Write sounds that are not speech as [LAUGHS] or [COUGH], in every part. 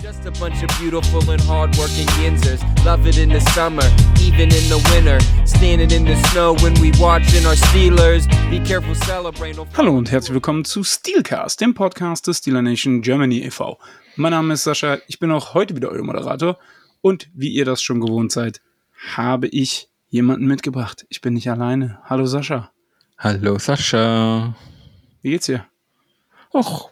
Just a bunch of beautiful and hardworking Yinzers. Love it in the summer, even in the winter. Standing in the snow when we watching our Steelers. Be careful celebrating. Hallo und herzlich willkommen zu Steelcast, dem Podcast des Steeler Nation Germany e.V. Mein Name ist Sascha, ich bin auch heute wieder euer Moderator und wie ihr das schon gewohnt seid, habe ich jemanden mitgebracht. Ich bin nicht alleine. Hallo Sascha. Hallo Sascha. Wie geht's dir? Och,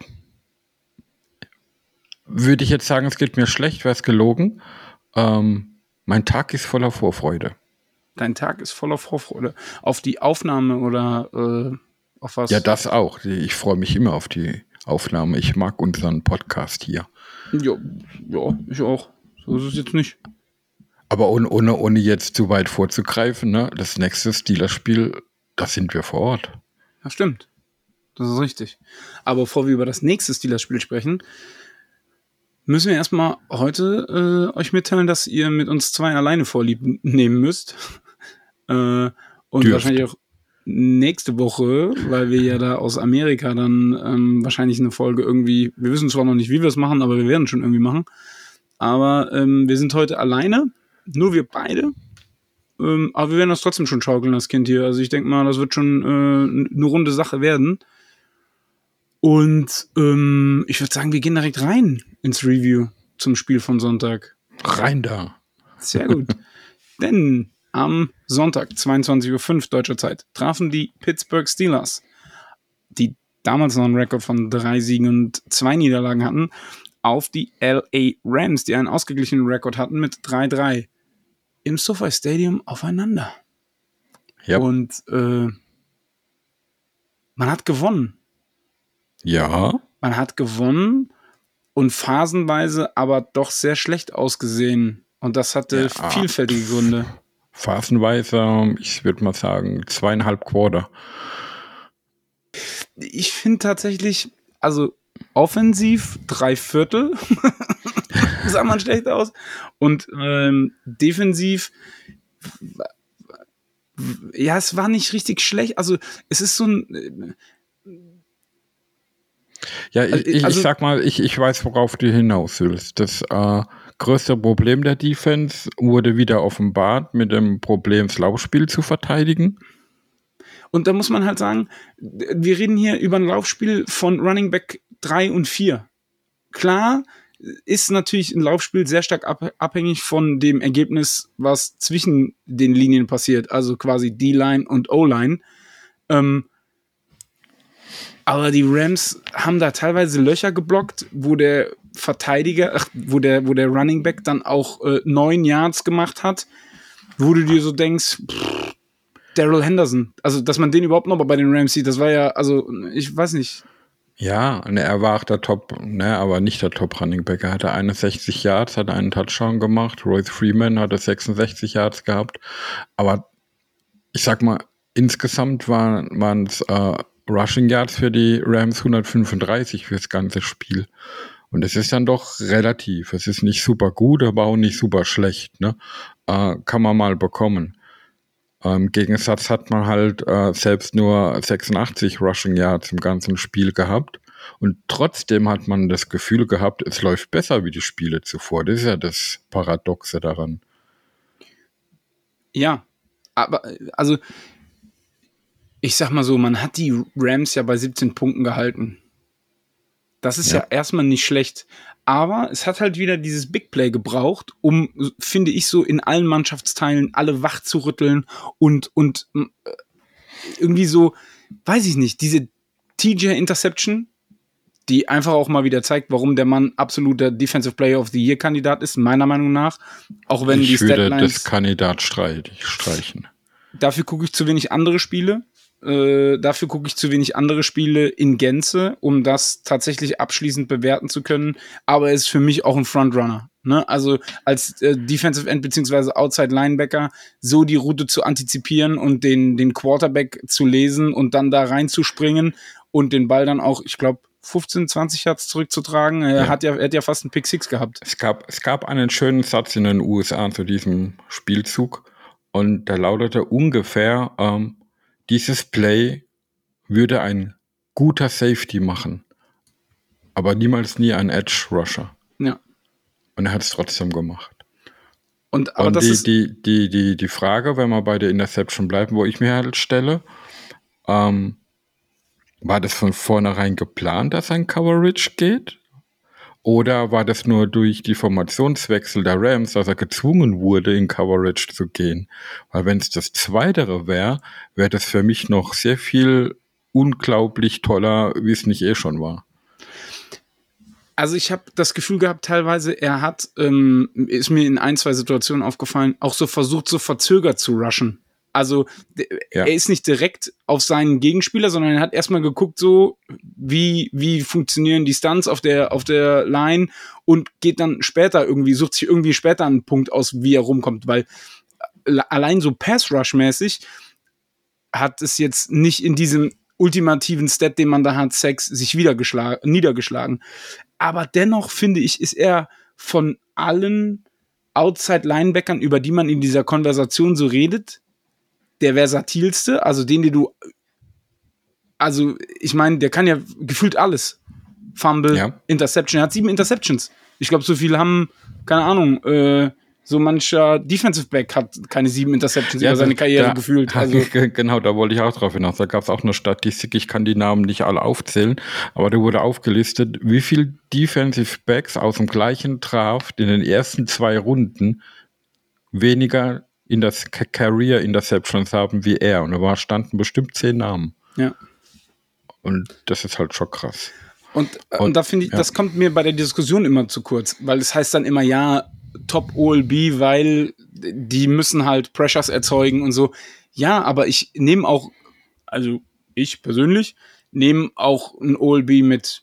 würde ich jetzt sagen, es geht mir schlecht, wäre es gelogen. Ähm, mein Tag ist voller Vorfreude. Dein Tag ist voller Vorfreude. Auf die Aufnahme oder äh, auf was? Ja, das auch. Ich freue mich immer auf die Aufnahme. Ich mag unseren Podcast hier. Ja, ja ich auch. So ist es jetzt nicht. Aber ohne, ohne, ohne jetzt zu weit vorzugreifen, ne? das nächste Steelers-Spiel, da sind wir vor Ort. Ja, stimmt. Das ist richtig. Aber bevor wir über das nächste Steelers-Spiel sprechen, müssen wir erstmal heute äh, euch mitteilen, dass ihr mit uns zwei alleine vorlieb nehmen müsst. [LAUGHS] äh, und Dürft. wahrscheinlich auch nächste Woche, weil wir ja da aus Amerika dann ähm, wahrscheinlich eine Folge irgendwie, wir wissen zwar noch nicht, wie wir es machen, aber wir werden schon irgendwie machen. Aber ähm, wir sind heute alleine, nur wir beide. Ähm, aber wir werden das trotzdem schon schaukeln, das Kind hier. Also ich denke mal, das wird schon äh, eine runde Sache werden. Und ähm, ich würde sagen, wir gehen direkt rein ins Review zum Spiel von Sonntag. Rein da. Sehr gut. [LAUGHS] Denn am Sonntag, 22.05 Uhr deutscher Zeit, trafen die Pittsburgh Steelers, die damals noch einen Rekord von drei Siegen und zwei Niederlagen hatten, auf die LA Rams, die einen ausgeglichenen Rekord hatten mit 3-3 im SoFi Stadium aufeinander. Ja. Und äh, man hat gewonnen. Ja. Man hat gewonnen und phasenweise aber doch sehr schlecht ausgesehen. Und das hatte Ja. vielfältige Gründe. Phasenweise, ich würde mal sagen, zweieinhalb Quarter. Ich finde tatsächlich, also offensiv drei Viertel [LAUGHS] sah man schlecht aus. Und ähm, defensiv, ja, es war nicht richtig schlecht. Also es ist so ein, Ja, ich, Also- ich, also- ich sag mal, ich, ich weiß, worauf du hinaus willst. Das äh, größte Problem der Defense wurde wieder offenbart mit dem Problem, das Laufspiel zu verteidigen. Und da muss man halt sagen, wir reden hier über ein Laufspiel von Running Back 3 und 4. Klar ist natürlich ein Laufspiel sehr stark ab abhängig von dem Ergebnis, was zwischen den Linien passiert, also quasi D-Line und O-Line. Ähm, aber die Rams haben da teilweise Löcher geblockt, wo der Verteidiger, ach, wo der, wo der Running Back dann auch äh, neun Yards gemacht hat, wo du dir so denkst, Daryl Henderson, also dass man den überhaupt noch mal bei den Rams sieht, das war ja, also ich weiß nicht. Ja, ne, er war auch der Top, ne, aber nicht der Top Running Back. Er hatte 61 Yards, hat einen Touchdown gemacht. Royce Freeman hatte 66 Yards gehabt. Aber ich sag mal, insgesamt waren es äh, Rushing Yards für die Rams 135 fürs ganze Spiel. Und es ist dann doch relativ. Es ist nicht super gut, aber auch nicht super schlecht. Ne? Äh, kann man mal bekommen. Im Gegensatz hat man halt äh, selbst nur 86 Rushing Yards im ganzen Spiel gehabt. Und trotzdem hat man das Gefühl gehabt, es läuft besser wie die Spiele zuvor. Das ist ja das Paradoxe daran. Ja, aber also ich sag mal so, man hat die Rams ja bei 17 Punkten gehalten. Das ist ja, Ja. erstmal nicht schlecht. Aber es hat halt wieder dieses Big Play gebraucht, um, finde ich, so in allen Mannschaftsteilen alle wach zu rütteln und, und äh, irgendwie so, weiß ich nicht, diese TJ Interception, die einfach auch mal wieder zeigt, warum der Mann absoluter Defensive Player of the Year Kandidat ist, meiner Meinung nach. Auch wenn die ich würde Statlines das Kandidat streichen. dafür gucke ich zu wenig andere Spiele. Äh, dafür gucke ich zu wenig andere Spiele in Gänze, um das tatsächlich abschließend bewerten zu können. Aber er ist für mich auch ein Frontrunner. Ne? Also als äh, Defensive End beziehungsweise Outside Linebacker so die Route zu antizipieren und den, den Quarterback zu lesen und dann da reinzuspringen und den Ball dann auch, ich glaube, 15, 20 Yards zurückzutragen. Er Ja. hat ja, er hat ja fast einen Pick Six gehabt. Es gab, es gab einen schönen Satz in den USA zu diesem Spielzug und der lautete ungefähr, ähm, dieses Play würde ein guter Safety machen, aber niemals nie ein Edge Rusher. Ja. Und er hat es trotzdem gemacht. Und, aber Und das die, ist, die, die, die, die Frage, wenn wir bei der Interception bleiben, wo ich mir halt stelle, ähm, war das von vornherein geplant, dass ein Coverage geht? Oder war das nur durch die Formationswechsel der Rams, dass er gezwungen wurde, in Coverage zu gehen? Weil wenn es das Zweitere wäre, wäre das für mich noch sehr viel unglaublich toller, wie es nicht eh schon war. also ich habe das Gefühl gehabt, teilweise, er hat, ähm, ist mir in ein, zwei Situationen aufgefallen, auch so versucht, so verzögert zu rushen. Also Ja. er ist nicht direkt auf seinen Gegenspieler, sondern er hat erstmal geguckt, so wie, wie funktionieren die Stunts auf der, auf der Line und geht dann später irgendwie, sucht sich irgendwie später einen Punkt aus, wie er rumkommt, weil äh, allein so Pass-Rush-mäßig hat es jetzt nicht in diesem ultimativen Stat, den man da hat, Sex, sich niedergeschlagen. Aber dennoch finde ich, ist er von allen Outside-Linebackern, über die man in dieser Konversation so redet, der versatilste, also den, den du, also ich meine, der kann ja gefühlt alles. Fumble, Ja. Interception, er hat sieben Interceptions. Ich glaube, so viel haben, keine Ahnung, äh, so mancher Defensive Back hat keine sieben Interceptions über seine Karriere da- gefühlt. Also, genau, da wollte ich auch drauf hinaus. Da gab es auch eine Statistik, ich kann die Namen nicht alle aufzählen, aber da wurde aufgelistet, wie viel Defensive Backs aus dem gleichen Draft in den ersten zwei Runden weniger in das Ca- Career Interceptions haben wie er. Und da war, standen bestimmt zehn Namen. ja. Und das ist halt schon krass. Und, und, Und- da finde ich, ja. das kommt mir bei der Diskussion immer zu kurz, weil es heißt dann immer, ja, Top OLB, weil die müssen halt Pressures erzeugen und so. Ja, aber ich nehme auch, also ich persönlich, nehme auch ein OLB mit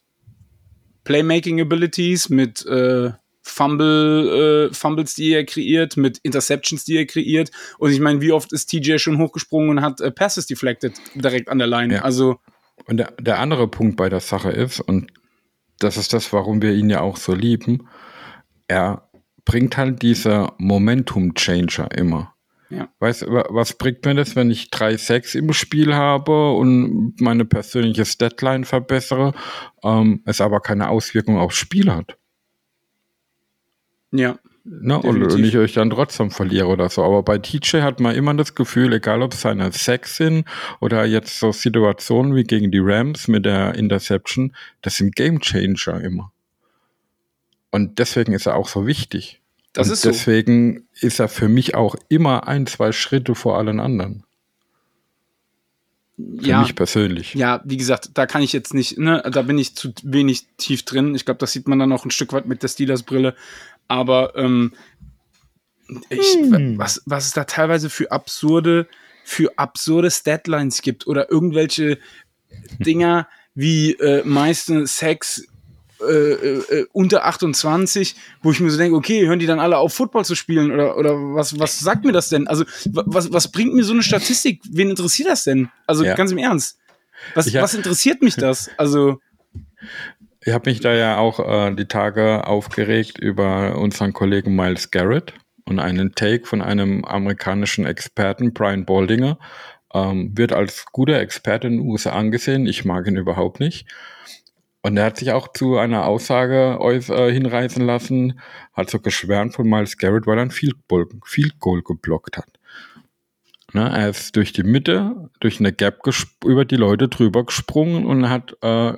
Playmaking Abilities, mit äh, Fumble, äh, Fumbles, die er kreiert, mit Interceptions, die er kreiert. Und ich meine, wie oft ist TJ schon hochgesprungen und hat äh, Passes deflected direkt an der Line? Ja. Also, Und der, der andere Punkt bei der Sache ist, und das ist das, warum wir ihn ja auch so lieben, er bringt halt dieser Momentum-Changer immer. Ja. Weißt was bringt mir das, wenn ich 3-6 im Spiel habe und meine persönliche Statline verbessere, ähm, es aber keine Auswirkung aufs Spiel hat? Ja. Ne? Und, ich euch dann trotzdem verliere oder so. Aber bei TJ hat man immer das Gefühl, egal ob es seine Sex sind oder jetzt so Situationen wie gegen die Rams mit der Interception, das sind Game Changer immer. Und deswegen ist er auch so wichtig. Das und ist so. deswegen ist er für mich auch immer ein, zwei Schritte vor allen anderen. Für ja. mich persönlich. Ja, wie gesagt, da kann ich jetzt nicht, ne, da bin ich zu wenig tief drin. Ich glaube, das sieht man dann auch ein Stück weit mit der Steelers-Brille. Aber ähm, ich, was, was es da teilweise für absurde, für absurde Statlines gibt oder irgendwelche Dinger wie äh, meistens Sex äh, äh, unter 28, wo ich mir so denke, okay, hören die dann alle auf, Football zu spielen oder, oder was, was sagt mir das denn? Also, wa- was, was bringt mir so eine Statistik? Wen interessiert das denn? Also, Ja. ganz im Ernst. Was, hab- was interessiert mich das? Also, Ich habe mich da ja auch äh, die Tage aufgeregt über unseren Kollegen Miles Garrett und einen Take von einem amerikanischen Experten, Brian Baldinger. Ähm, wird als guter Experte in den USA angesehen. Ich mag ihn überhaupt nicht. Und er hat sich auch zu einer Aussage äh, hinreißen lassen, hat so geschwärmt von Miles Garrett, weil er ein Field Goal, Field Goal geblockt hat. Ne, er ist durch die Mitte, durch eine Gap über die Leute drüber gesprungen und hat äh,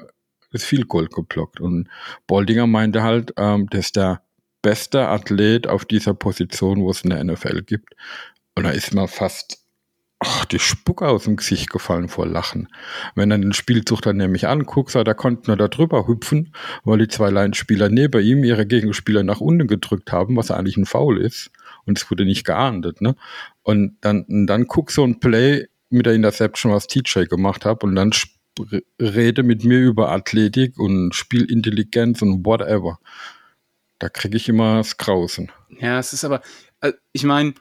das Field Goal geblockt. Und Boldinger meinte halt, ähm, das ist der beste Athlet auf dieser Position, wo es in der NFL gibt. Und da ist mir fast ach, die Spucke aus dem Gesicht gefallen vor Lachen. Wenn er den Spielzug dann nämlich anguckt, sagt, er konnte nur da drüber hüpfen, weil die zwei Laienspieler neben ihm ihre Gegenspieler nach unten gedrückt haben, was eigentlich ein Foul ist. Und es wurde nicht geahndet. Ne? Und dann, und dann guck so ein Play mit der Interception, was TJ gemacht hat, und dann sp- rede mit mir über Athletik und Spielintelligenz und whatever. Da kriege ich immer das Grausen. ja, es ist aber, äh, ich meine,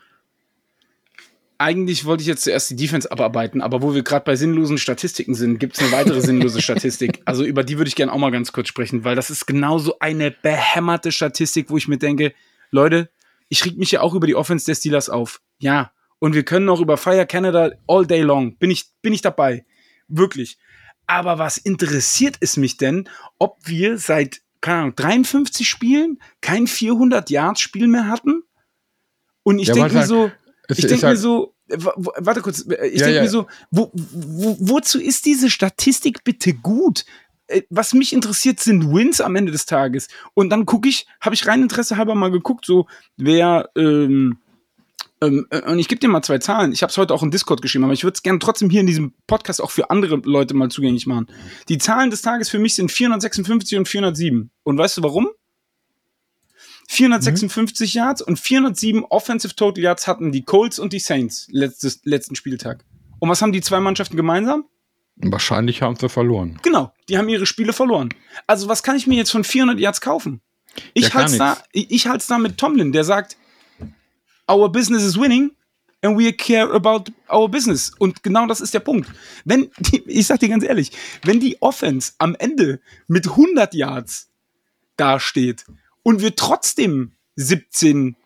eigentlich wollte ich jetzt zuerst die Defense abarbeiten, aber wo wir gerade bei sinnlosen Statistiken sind, gibt es eine weitere sinnlose Statistik. [LAUGHS] Also über die würde ich gerne auch mal ganz kurz sprechen, weil das ist genauso eine behämmerte Statistik, wo ich mir denke, Leute, ich reg mich ja auch über die Offense der Steelers auf. Ja. Und wir können auch über Fire Canada all day long. Bin ich, bin ich dabei. Wirklich. Aber was interessiert es mich denn, ob wir seit, keine Ahnung, 53 Spielen kein 400 Yards Spiel mehr hatten. Und ich Ja, denke mir so, ich denke mir so, wa- wa- warte kurz, äh, ich Ja, denke ja. mir so, wo, wo, wozu ist diese Statistik bitte gut? Äh, Was mich interessiert, sind Wins am Ende des Tages. Und dann gucke ich, habe ich rein Interesse halber mal geguckt, so wer, ähm, ähm, äh, und ich gebe dir mal zwei Zahlen. Ich habe es heute auch im Discord geschrieben, aber ich würde es gerne trotzdem hier in diesem Podcast auch für andere Leute mal zugänglich machen. Die Zahlen des Tages für mich sind 456 und 407. Und weißt du warum? 456 Yards und 407 Offensive Total Yards hatten die Colts und die Saints letztes, letzten Spieltag. Und was haben die zwei Mannschaften gemeinsam? Wahrscheinlich haben sie verloren. Genau, die haben ihre Spiele verloren. Also was kann ich mir jetzt von 400 Yards kaufen? Ich Ja, halte da, ich, ich halte da mit Tomlin, der sagt, our business is winning and we care about our business. Und genau das ist der Punkt. Wenn, die, [LAUGHS] ich sag dir ganz ehrlich, wenn die Offense am Ende mit 100 Yards dasteht und wir trotzdem 17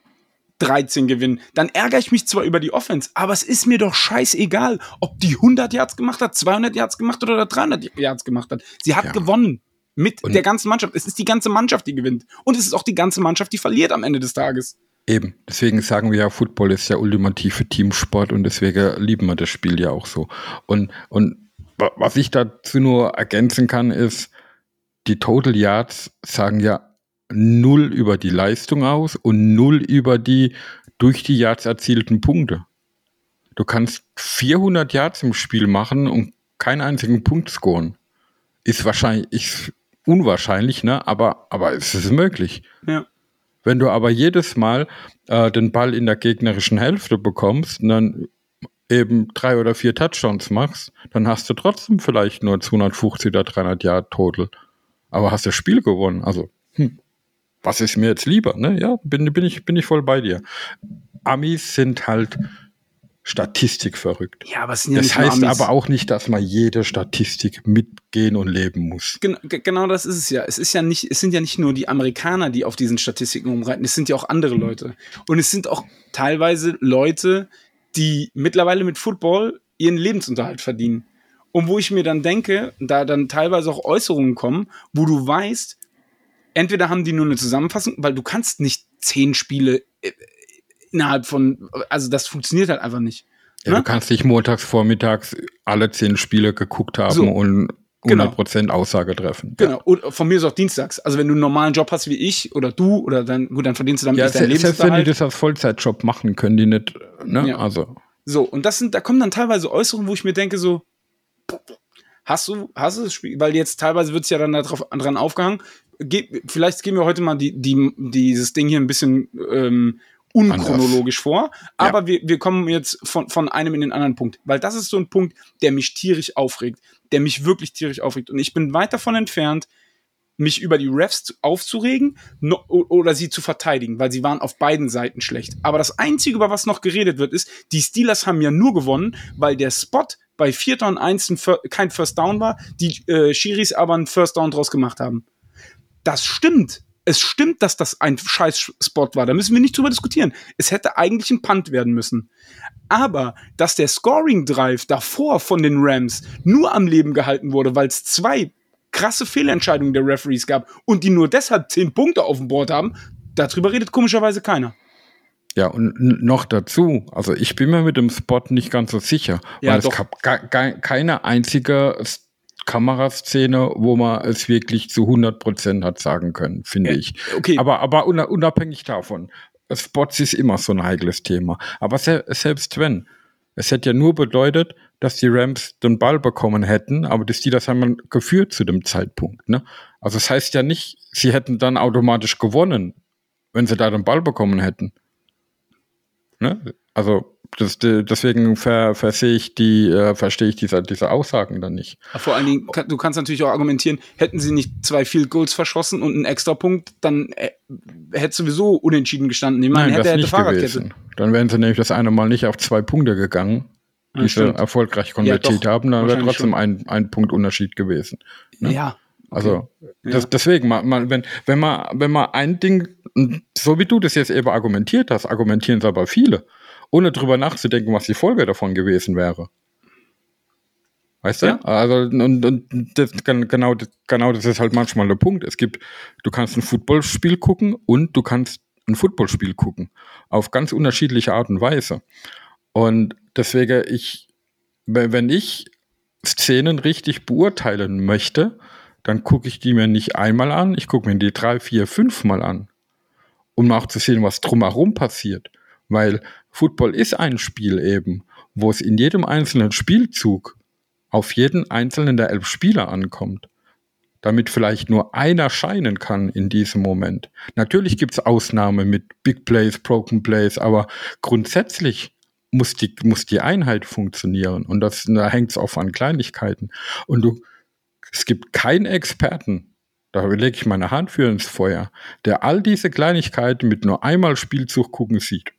13 gewinnen, dann ärgere ich mich zwar über die Offense, aber es ist mir doch scheißegal, ob die 100 Yards gemacht hat, 200 Yards gemacht hat oder 300 Yards gemacht hat. Sie hat Ja. gewonnen mit Und- der ganzen Mannschaft. Es ist die ganze Mannschaft, die gewinnt. Und es ist auch die ganze Mannschaft, die verliert am Ende des Tages. Eben. Deswegen sagen wir ja, Football ist der ultimative Teamsport und deswegen lieben wir das Spiel ja auch so. Und, und wa- was ich dazu nur ergänzen kann, ist, die Total Yards sagen ja null über die Leistung aus und null über die durch die Yards erzielten Punkte. Du kannst 400 Yards im Spiel machen und keinen einzigen Punkt scoren. Ist wahrscheinlich, ist unwahrscheinlich, ne? Aber, aber es ist möglich. Ja. Wenn du aber jedes Mal äh, den Ball in der gegnerischen Hälfte bekommst und dann eben drei oder vier Touchdowns machst, dann hast du trotzdem vielleicht nur 250 oder 300 Yard Total. Aber hast das Spiel gewonnen. Also, hm, was ist mir jetzt lieber? Ne? Ja, bin, bin, ich, bin ich voll bei dir. Amis sind halt Statistik verrückt. Ja, aber es sind ja Das heißt aber auch nicht, dass man jede Statistik mitgehen und leben muss. Gen ge- genau das ist es ja. Es ist ja nicht, es sind ja nicht nur die Amerikaner, die auf diesen Statistiken rumreiten, es sind ja auch andere Leute. Und es sind auch teilweise Leute, die mittlerweile mit Football ihren Lebensunterhalt verdienen. Und wo ich mir dann denke, da dann teilweise auch Äußerungen kommen, wo du weißt, entweder haben die nur eine Zusammenfassung, weil du kannst nicht zehn Spiele äh, innerhalb von, also das funktioniert halt einfach nicht. Ja, Ne? du kannst nicht montags vormittags alle zehn Spiele geguckt haben So. und Genau. 100% Aussage treffen. Genau. Und von mir ist auch dienstags. Also wenn du einen normalen Job hast wie ich oder du oder dann, gut, dann verdienst du damit Ja, nicht deinen se- selbst wenn die das als Vollzeitjob machen, können die nicht, ne? Ja. Also, So, und das sind, da kommen dann teilweise Äußerungen, wo ich mir denke, so, hast du, hast du das Spiel, weil jetzt teilweise wird es ja dann darauf, dran aufgehangen. Ge vielleicht gehen wir heute mal die, die, dieses Ding hier ein bisschen ähm, unchronologisch vor, aber wir, wir kommen jetzt von, von einem in den anderen Punkt, weil das ist so ein Punkt, der mich tierisch aufregt, der mich wirklich tierisch aufregt. Und ich bin weit davon entfernt, mich über die Refs zu- aufzuregen no, oder sie zu verteidigen, weil sie waren auf beiden Seiten schlecht. Aber das Einzige, über was noch geredet wird, ist, die Steelers haben ja nur gewonnen, weil der Spot bei 4. und 1 ein Fir- kein First Down war, die äh, Schiris aber einen First Down draus gemacht haben. Das stimmt. Es stimmt, dass das ein scheiß Spot war. Da müssen wir nicht drüber diskutieren. Es hätte eigentlich ein Punt werden müssen. Aber dass der Scoring Drive davor von den Rams nur am Leben gehalten wurde, weil es zwei krasse Fehlentscheidungen der Referees gab und die nur deshalb zehn Punkte auf dem Board haben, darüber redet komischerweise keiner. ja, und noch dazu, also ich bin mir mit dem Spot nicht ganz so sicher, Ja, weil doch. es gab ga- ga- keine einzige Kameraszene, wo man es wirklich zu 100% hat sagen können, finde Ja, ich. okay. Aber, aber una- unabhängig davon, Spots ist immer so ein heikles Thema. Aber se selbst wenn, es hätte ja nur bedeutet, dass die Rams den Ball bekommen hätten, aber die Steelers haben dann geführt zu dem Zeitpunkt. Ne? Also das heißt ja nicht, sie hätten dann automatisch gewonnen, wenn sie da den Ball bekommen hätten. Ne? Also das, de- deswegen ver, versehe ich die, äh, verstehe ich diese, diese Aussagen dann nicht. Vor allen Dingen, du kannst natürlich auch argumentieren, hätten sie nicht zwei Field Goals verschossen und einen Extrapunkt, dann äh, hätte sowieso unentschieden gestanden. Ich meine, Nein, hätte, das hätte nicht Fahrradkette. gewesen. Dann wären sie nämlich das eine Mal nicht auf zwei Punkte gegangen, Ja, die sie stimmt. erfolgreich konvertiert doch, haben, dann wäre trotzdem ein, ein Punkt Unterschied gewesen. ne? Ja. Also Ja. das, deswegen, man, man, wenn, wenn man, wenn man ein Ding, so wie du das jetzt eben argumentiert hast, argumentieren es aber viele, ohne drüber nachzudenken, was die Folge davon gewesen wäre. Weißt du? Ja. Also, und, und das, genau, genau das ist halt manchmal der Punkt. Es gibt, du kannst ein Footballspiel gucken und du kannst ein Footballspiel gucken. Auf ganz unterschiedliche Art und Weise. Und deswegen, ich, wenn ich Szenen richtig beurteilen möchte, dann gucke ich die mir nicht einmal an, ich gucke mir die drei, vier, fünf Mal an, um auch zu sehen, was drumherum passiert. Weil Football ist ein Spiel eben, wo es in jedem einzelnen Spielzug auf jeden einzelnen der elf Spieler ankommt. Damit vielleicht nur einer scheinen kann in diesem Moment. Natürlich gibt es Ausnahmen mit Big Plays, Broken Plays, aber grundsätzlich muss die, muss die Einheit funktionieren. Und das, da hängt es auch an Kleinigkeiten. Und du, es gibt keinen Experten, da lege ich meine Hand für ins Feuer, der all diese Kleinigkeiten mit nur einmal Spielzug gucken sieht.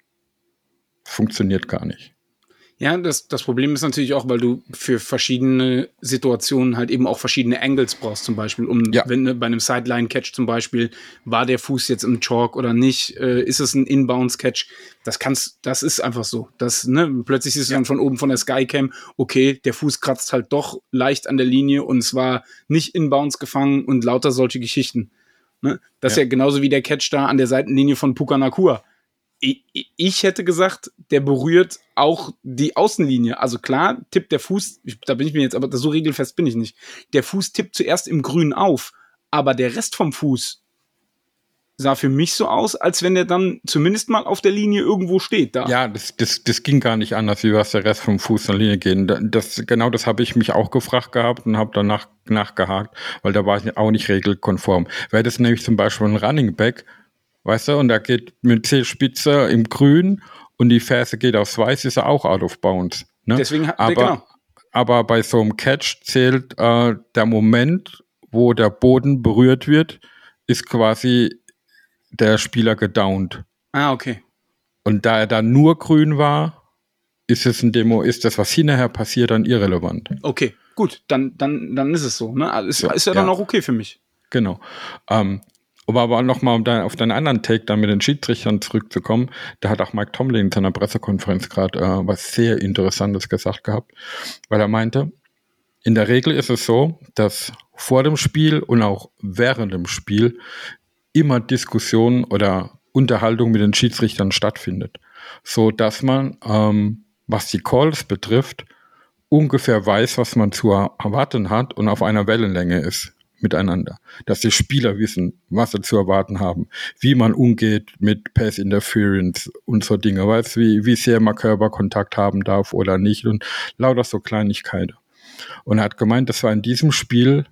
Funktioniert gar nicht. Ja, das, das Problem ist natürlich auch, weil du für verschiedene Situationen halt eben auch verschiedene Angles brauchst, zum Beispiel, um, Ja. wenn du bei einem Sideline-Catch zum Beispiel, war der Fuß jetzt im Chalk oder nicht, äh, ist es ein Inbounds-Catch? Das kannst, das ist einfach so. Das, ne, plötzlich ist es dann von oben von der Skycam, okay, der Fuß kratzt halt doch leicht an der Linie und es war nicht Inbounds gefangen und lauter solche Geschichten. Ne? Das Ja. ist ja genauso wie der Catch da an der Seitenlinie von Puka Nakua ich, hätte gesagt, der berührt auch die Außenlinie. Also klar, tippt der Fuß, da bin ich mir jetzt, aber so regelfest bin ich nicht. Der Fuß tippt zuerst im Grün auf, aber der Rest vom Fuß sah für mich so aus, als wenn der dann zumindest mal auf der Linie irgendwo steht. Da. Ja, das, das, das ging gar nicht anders, wie was der Rest vom Fuß der Linie gehen. Da- Das, genau das habe ich mich auch gefragt gehabt und habe danach nachgehakt, weil da war ich auch nicht regelkonform. Wäre das nämlich zum Beispiel ein Running Back, weißt du, und da geht mit C-Spitze im Grün und die Ferse geht aufs Weiß, ist er auch out of bounds. Ne? Deswegen aber, genau. aber bei so einem Catch zählt äh, der Moment, wo der Boden berührt wird, ist quasi der Spieler gedownt. Ah, okay. Und da er dann nur grün war, ist es ein Demo, ist das, was hinterher passiert, dann irrelevant. Okay, gut, dann, dann, dann ist es so. Ne? Ist, Ja, ist ja dann ja. auch okay für mich. Genau. Ähm, aber aber nochmal, um da, auf deinen anderen Take dann mit den Schiedsrichtern zurückzukommen, da hat auch Mike Tomlin in seiner Pressekonferenz gerade äh, was sehr Interessantes gesagt gehabt, weil er meinte, in der Regel ist es so, dass vor dem Spiel und auch während dem Spiel immer Diskussion oder Unterhaltung mit den Schiedsrichtern stattfindet, so dass man, ähm, was die Calls betrifft, ungefähr weiß, was man zu erwarten hat und auf einer Wellenlänge ist miteinander. Dass die Spieler wissen, was sie zu erwarten haben, wie man umgeht mit Pass Interference und so Dinge, weißt wie, wie sehr man Körperkontakt haben darf oder nicht und lauter so Kleinigkeiten. Und er hat gemeint, das war in diesem Spiel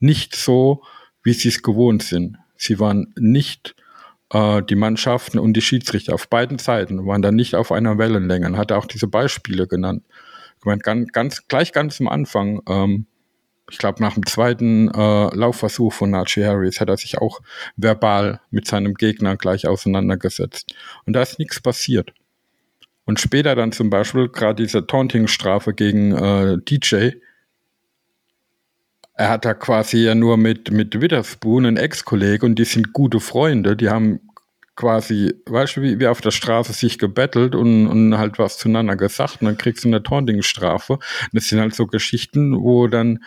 nicht so, wie sie es gewohnt sind. Sie waren nicht äh, die Mannschaften und die Schiedsrichter auf beiden Seiten waren dann nicht auf einer Wellenlänge. Und hat auch diese Beispiele genannt. Ich meine, ganz, ganz, gleich ganz am Anfang, ähm, ich glaube nach dem zweiten äh, Laufversuch von Najee Harris hat er sich auch verbal mit seinem Gegner gleich auseinandergesetzt. Und da ist nichts passiert. Und später dann zum Beispiel gerade diese Taunting-Strafe gegen äh, DJ, er hat da quasi ja nur mit, mit Witherspoon, ein Ex-Kollege, und die sind gute Freunde, die haben quasi, weißt du, wie, wie auf der Straße sich gebettelt und, und halt was zueinander gesagt und dann kriegst du eine Taunting-Strafe. Das sind halt so Geschichten, wo dann,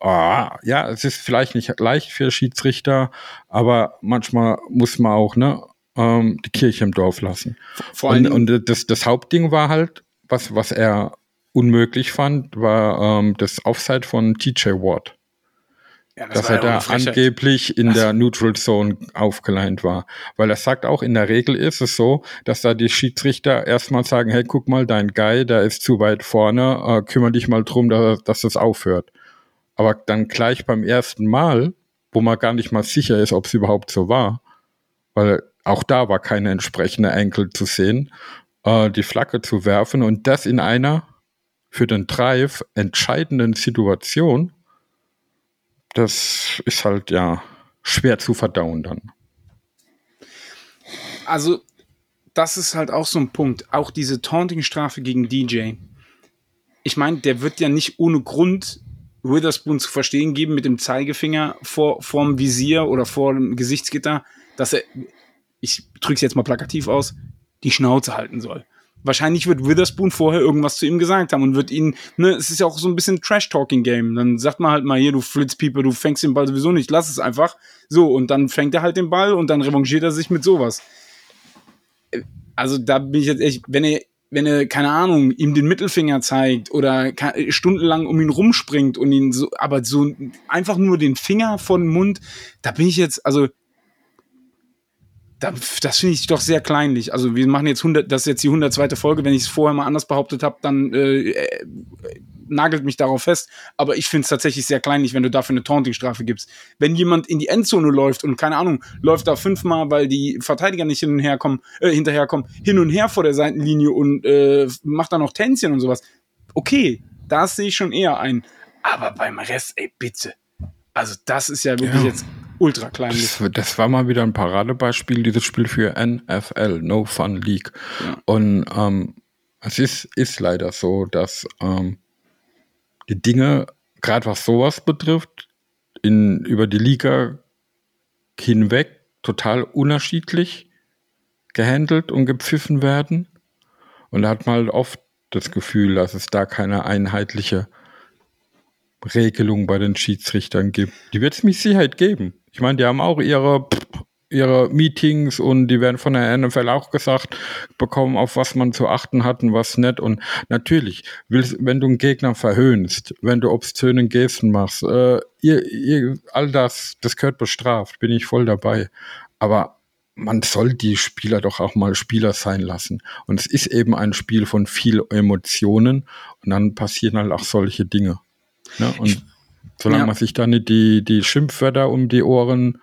ah, ja, es ist vielleicht nicht leicht für Schiedsrichter, aber manchmal muss man auch, ne, ähm, die Kirche im Dorf lassen. Vor Und, und das, das Hauptding war halt, was, was er unmöglich fand, war ähm, das Offside von TJ Watt ja, dass war er da angeblich in der Neutral Zone aufgeleint war. Weil er sagt auch, in der Regel ist es so, dass da die Schiedsrichter erstmal sagen, hey, guck mal, dein Guy, der ist zu weit vorne, äh, kümmere dich mal drum, dass, dass das aufhört. Aber dann gleich beim ersten Mal, wo man gar nicht mal sicher ist, ob es überhaupt so war, weil auch da war keine entsprechende Enkel zu sehen, äh, die Flagge zu werfen und das in einer für den Drive entscheidenden Situation, das ist halt ja schwer zu verdauen dann. also das ist halt auch so ein Punkt. Auch diese Taunting-Strafe gegen DJ. Ich meine, der wird ja nicht ohne Grund Witherspoon zu verstehen geben mit dem Zeigefinger vor vorm Visier oder vor dem Gesichtsgitter, dass er, ich drücke es jetzt mal plakativ aus, die Schnauze halten soll. Wahrscheinlich wird Witherspoon vorher irgendwas zu ihm gesagt haben und wird ihn, ne, es ist ja auch so ein bisschen Trash-Talking-Game. Dann sagt man halt mal hier, du Flitzpieper, du fängst den Ball sowieso nicht, lass es einfach. So, und dann fängt er halt den Ball und dann revanchiert er sich mit sowas. Also da bin ich jetzt echt, wenn er, wenn er, keine Ahnung, ihm den Mittelfinger zeigt oder stundenlang um ihn rumspringt und ihn so, aber so einfach nur den Finger von Mund, da bin ich jetzt, also das finde ich doch sehr kleinlich. Also wir machen jetzt 100, das ist jetzt die 102. Folge. Wenn ich es vorher mal anders behauptet habe, dann äh, äh, nagelt mich darauf fest. Aber ich finde es tatsächlich sehr kleinlich, wenn du dafür eine Taunting-Strafe gibst. Wenn jemand in die Endzone läuft und keine Ahnung, läuft da fünfmal, weil die Verteidiger nicht hin und her kommen, äh, hinterherkommen, hin und her vor der Seitenlinie und äh, macht da noch Tänzchen und sowas. Okay, das sehe ich schon eher ein. Aber beim Rest, ey, bitte. Also das ist ja wirklich ja. jetzt ultra klein. Das, das, war mal wieder ein Paradebeispiel, dieses Spiel für NFL, No Fun League. Ja. Und ähm, es ist, ist leider so, dass ähm, die Dinge, gerade was sowas betrifft, in, über die Liga hinweg total unterschiedlich gehandelt und gepfiffen werden. Und da hat man halt oft das Gefühl, dass es da keine einheitliche Regelung bei den Schiedsrichtern gibt. Die wird es mit Sicherheit geben. Ich meine, die haben auch ihre, ihre Meetings und die werden von der NFL auch gesagt bekommen, auf was man zu achten hat und was nicht. Und natürlich, willst, wenn du einen Gegner verhöhnst, wenn du obszönen Gesten machst, äh, ihr, ihr, all das, das gehört bestraft, bin ich voll dabei. Aber man soll die Spieler doch auch mal Spieler sein lassen. Und es ist eben ein Spiel von viel Emotionen und dann passieren halt auch solche Dinge. Ne? Und Solange ja. man sich da nicht die, die Schimpfwörter um die Ohren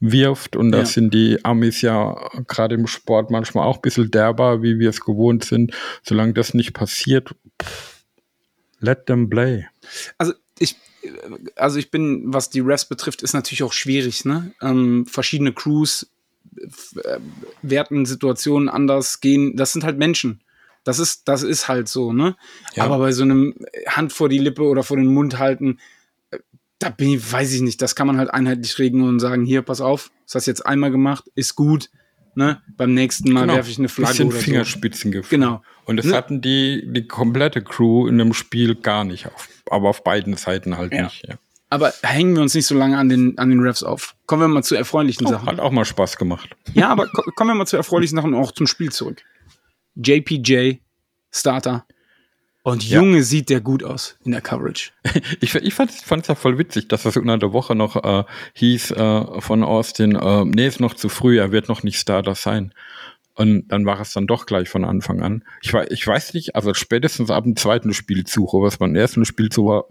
wirft. Und da ja. sind die Amis ja gerade im Sport manchmal auch ein bisschen derber, wie wir es gewohnt sind. Solange das nicht passiert, let them play. Also ich, also ich bin, was die Refs betrifft, ist natürlich auch schwierig. Ne? Ähm, verschiedene Crews äh, werten Situationen anders gehen. Das sind halt Menschen. Das ist, das ist halt so, ne? Ja. Aber bei so einem Hand vor die Lippe oder vor den Mund halten, da bin ich, weiß ich nicht, das kann man halt einheitlich regeln und sagen, hier, pass auf, das hast jetzt einmal gemacht, ist gut, ne? Beim nächsten Mal genau. werfe ich eine Flagge Bisschen oder Fingerspitzengefühl. So. Genau. Und das ne? hatten die, die komplette Crew in dem Spiel gar nicht auf, aber auf beiden Seiten halt ja. nicht, ja. Aber hängen wir uns nicht so lange an den, an den Refs auf. Kommen wir mal zu erfreulichen oh, Sachen. Hat auch mal Spaß gemacht. Ja, aber kommen wir mal zu erfreulichen Sachen und auch zum Spiel zurück. JPJ, Starter, und Junge, ja. sieht der gut aus in der Coverage. [LAUGHS] ich ich fand es ja voll witzig, dass das unter der Woche noch äh, hieß äh, von Austin, äh, nee, ist noch zu früh, er wird noch nicht Starter sein. Und dann war es dann doch gleich von Anfang an. Ich, ich weiß nicht, also spätestens ab dem zweiten Spielzug, was beim ersten Spielzug war,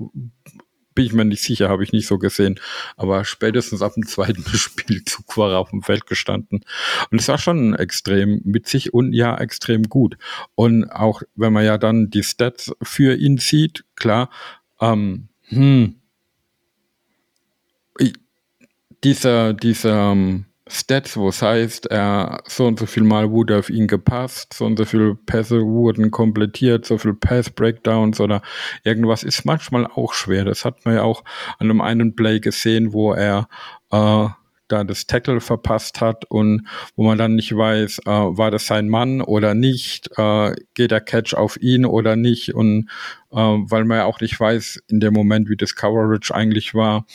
bin ich mir nicht sicher, habe ich nicht so gesehen. Aber spätestens ab dem zweiten [LAUGHS] Spielzug war er auf dem Feld gestanden. Und es war schon extrem witzig und ja, extrem gut. Und auch wenn man ja dann die Stats für ihn sieht, klar, ähm, hm, dieser, dieser, ähm, Stats, wo es heißt, er so und so viel Mal wurde auf ihn gepasst, so und so viele Pässe wurden komplettiert, so viel Pass Breakdowns oder irgendwas ist manchmal auch schwer. Das hat man ja auch an einem einen Play gesehen, wo er äh, da das Tackle verpasst hat und wo man dann nicht weiß, äh, war das sein Mann oder nicht, äh, geht der Catch auf ihn oder nicht und äh, weil man ja auch nicht weiß in dem Moment, wie das Coverage eigentlich war,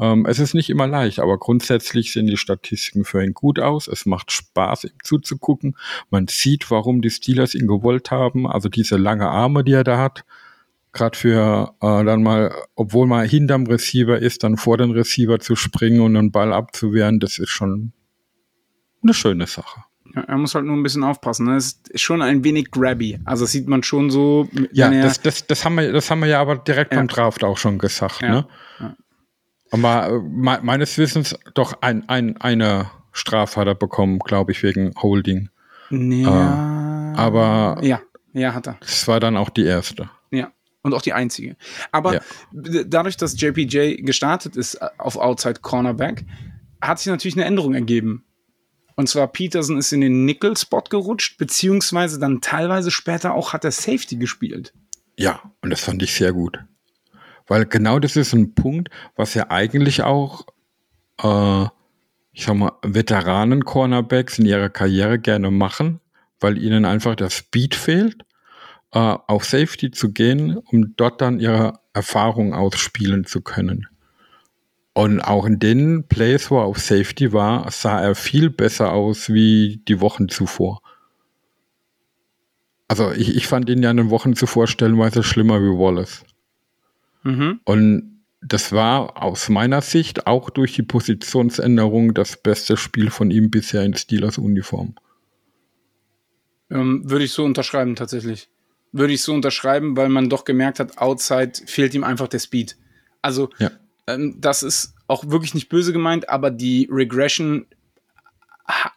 ähm, es ist nicht immer leicht, aber grundsätzlich sehen die Statistiken für ihn gut aus. Es macht Spaß, ihm zuzugucken. Man sieht, warum die Steelers ihn gewollt haben. Also diese lange Arme, die er da hat. Gerade für äh, dann mal, obwohl man hinterm Receiver ist, dann vor den Receiver zu springen und einen Ball abzuwehren, das ist schon eine schöne Sache. Ja, er muss halt nur ein bisschen aufpassen. Ne? Es ist schon ein wenig grabby. Also das sieht man schon so. Ja, das, das, das, haben wir, das haben wir ja aber direkt ja. beim Draft auch schon gesagt. Ja. Ne? Aber äh, me meines Wissens doch ein, ein, eine Strafe hat er bekommen, glaube ich, wegen Holding. Ja. Äh, aber ja, ja, hat er. Das war dann auch die erste. Ja. Und auch die einzige. Aber ja. dadurch, dass JPJ gestartet ist äh, auf Outside Cornerback, hat sich natürlich eine Änderung ergeben. Und zwar Peterson ist in den Nickel-Spot gerutscht, beziehungsweise dann teilweise später auch hat er Safety gespielt. Ja, und das fand ich sehr gut. Weil genau das ist ein Punkt, was ja eigentlich auch, äh, ich sag mal, Veteranen-Cornerbacks in ihrer Karriere gerne machen, weil ihnen einfach der Speed fehlt, äh, auf Safety zu gehen, um dort dann ihre Erfahrung ausspielen zu können. Und auch in den Plays, wo er auf Safety war, sah er viel besser aus wie die Wochen zuvor. Also ich, ich fand ihn ja in den Wochen zuvor stellenweise schlimmer wie Wallace. Mhm. Und das war aus meiner Sicht auch durch die Positionsänderung das beste Spiel von ihm bisher in Steelers Uniform. Ähm, würde ich so unterschreiben, tatsächlich. Würde ich so unterschreiben, weil man doch gemerkt hat, outside fehlt ihm einfach der Speed. Also, Ja. ähm, das ist auch wirklich nicht böse gemeint, aber die Regression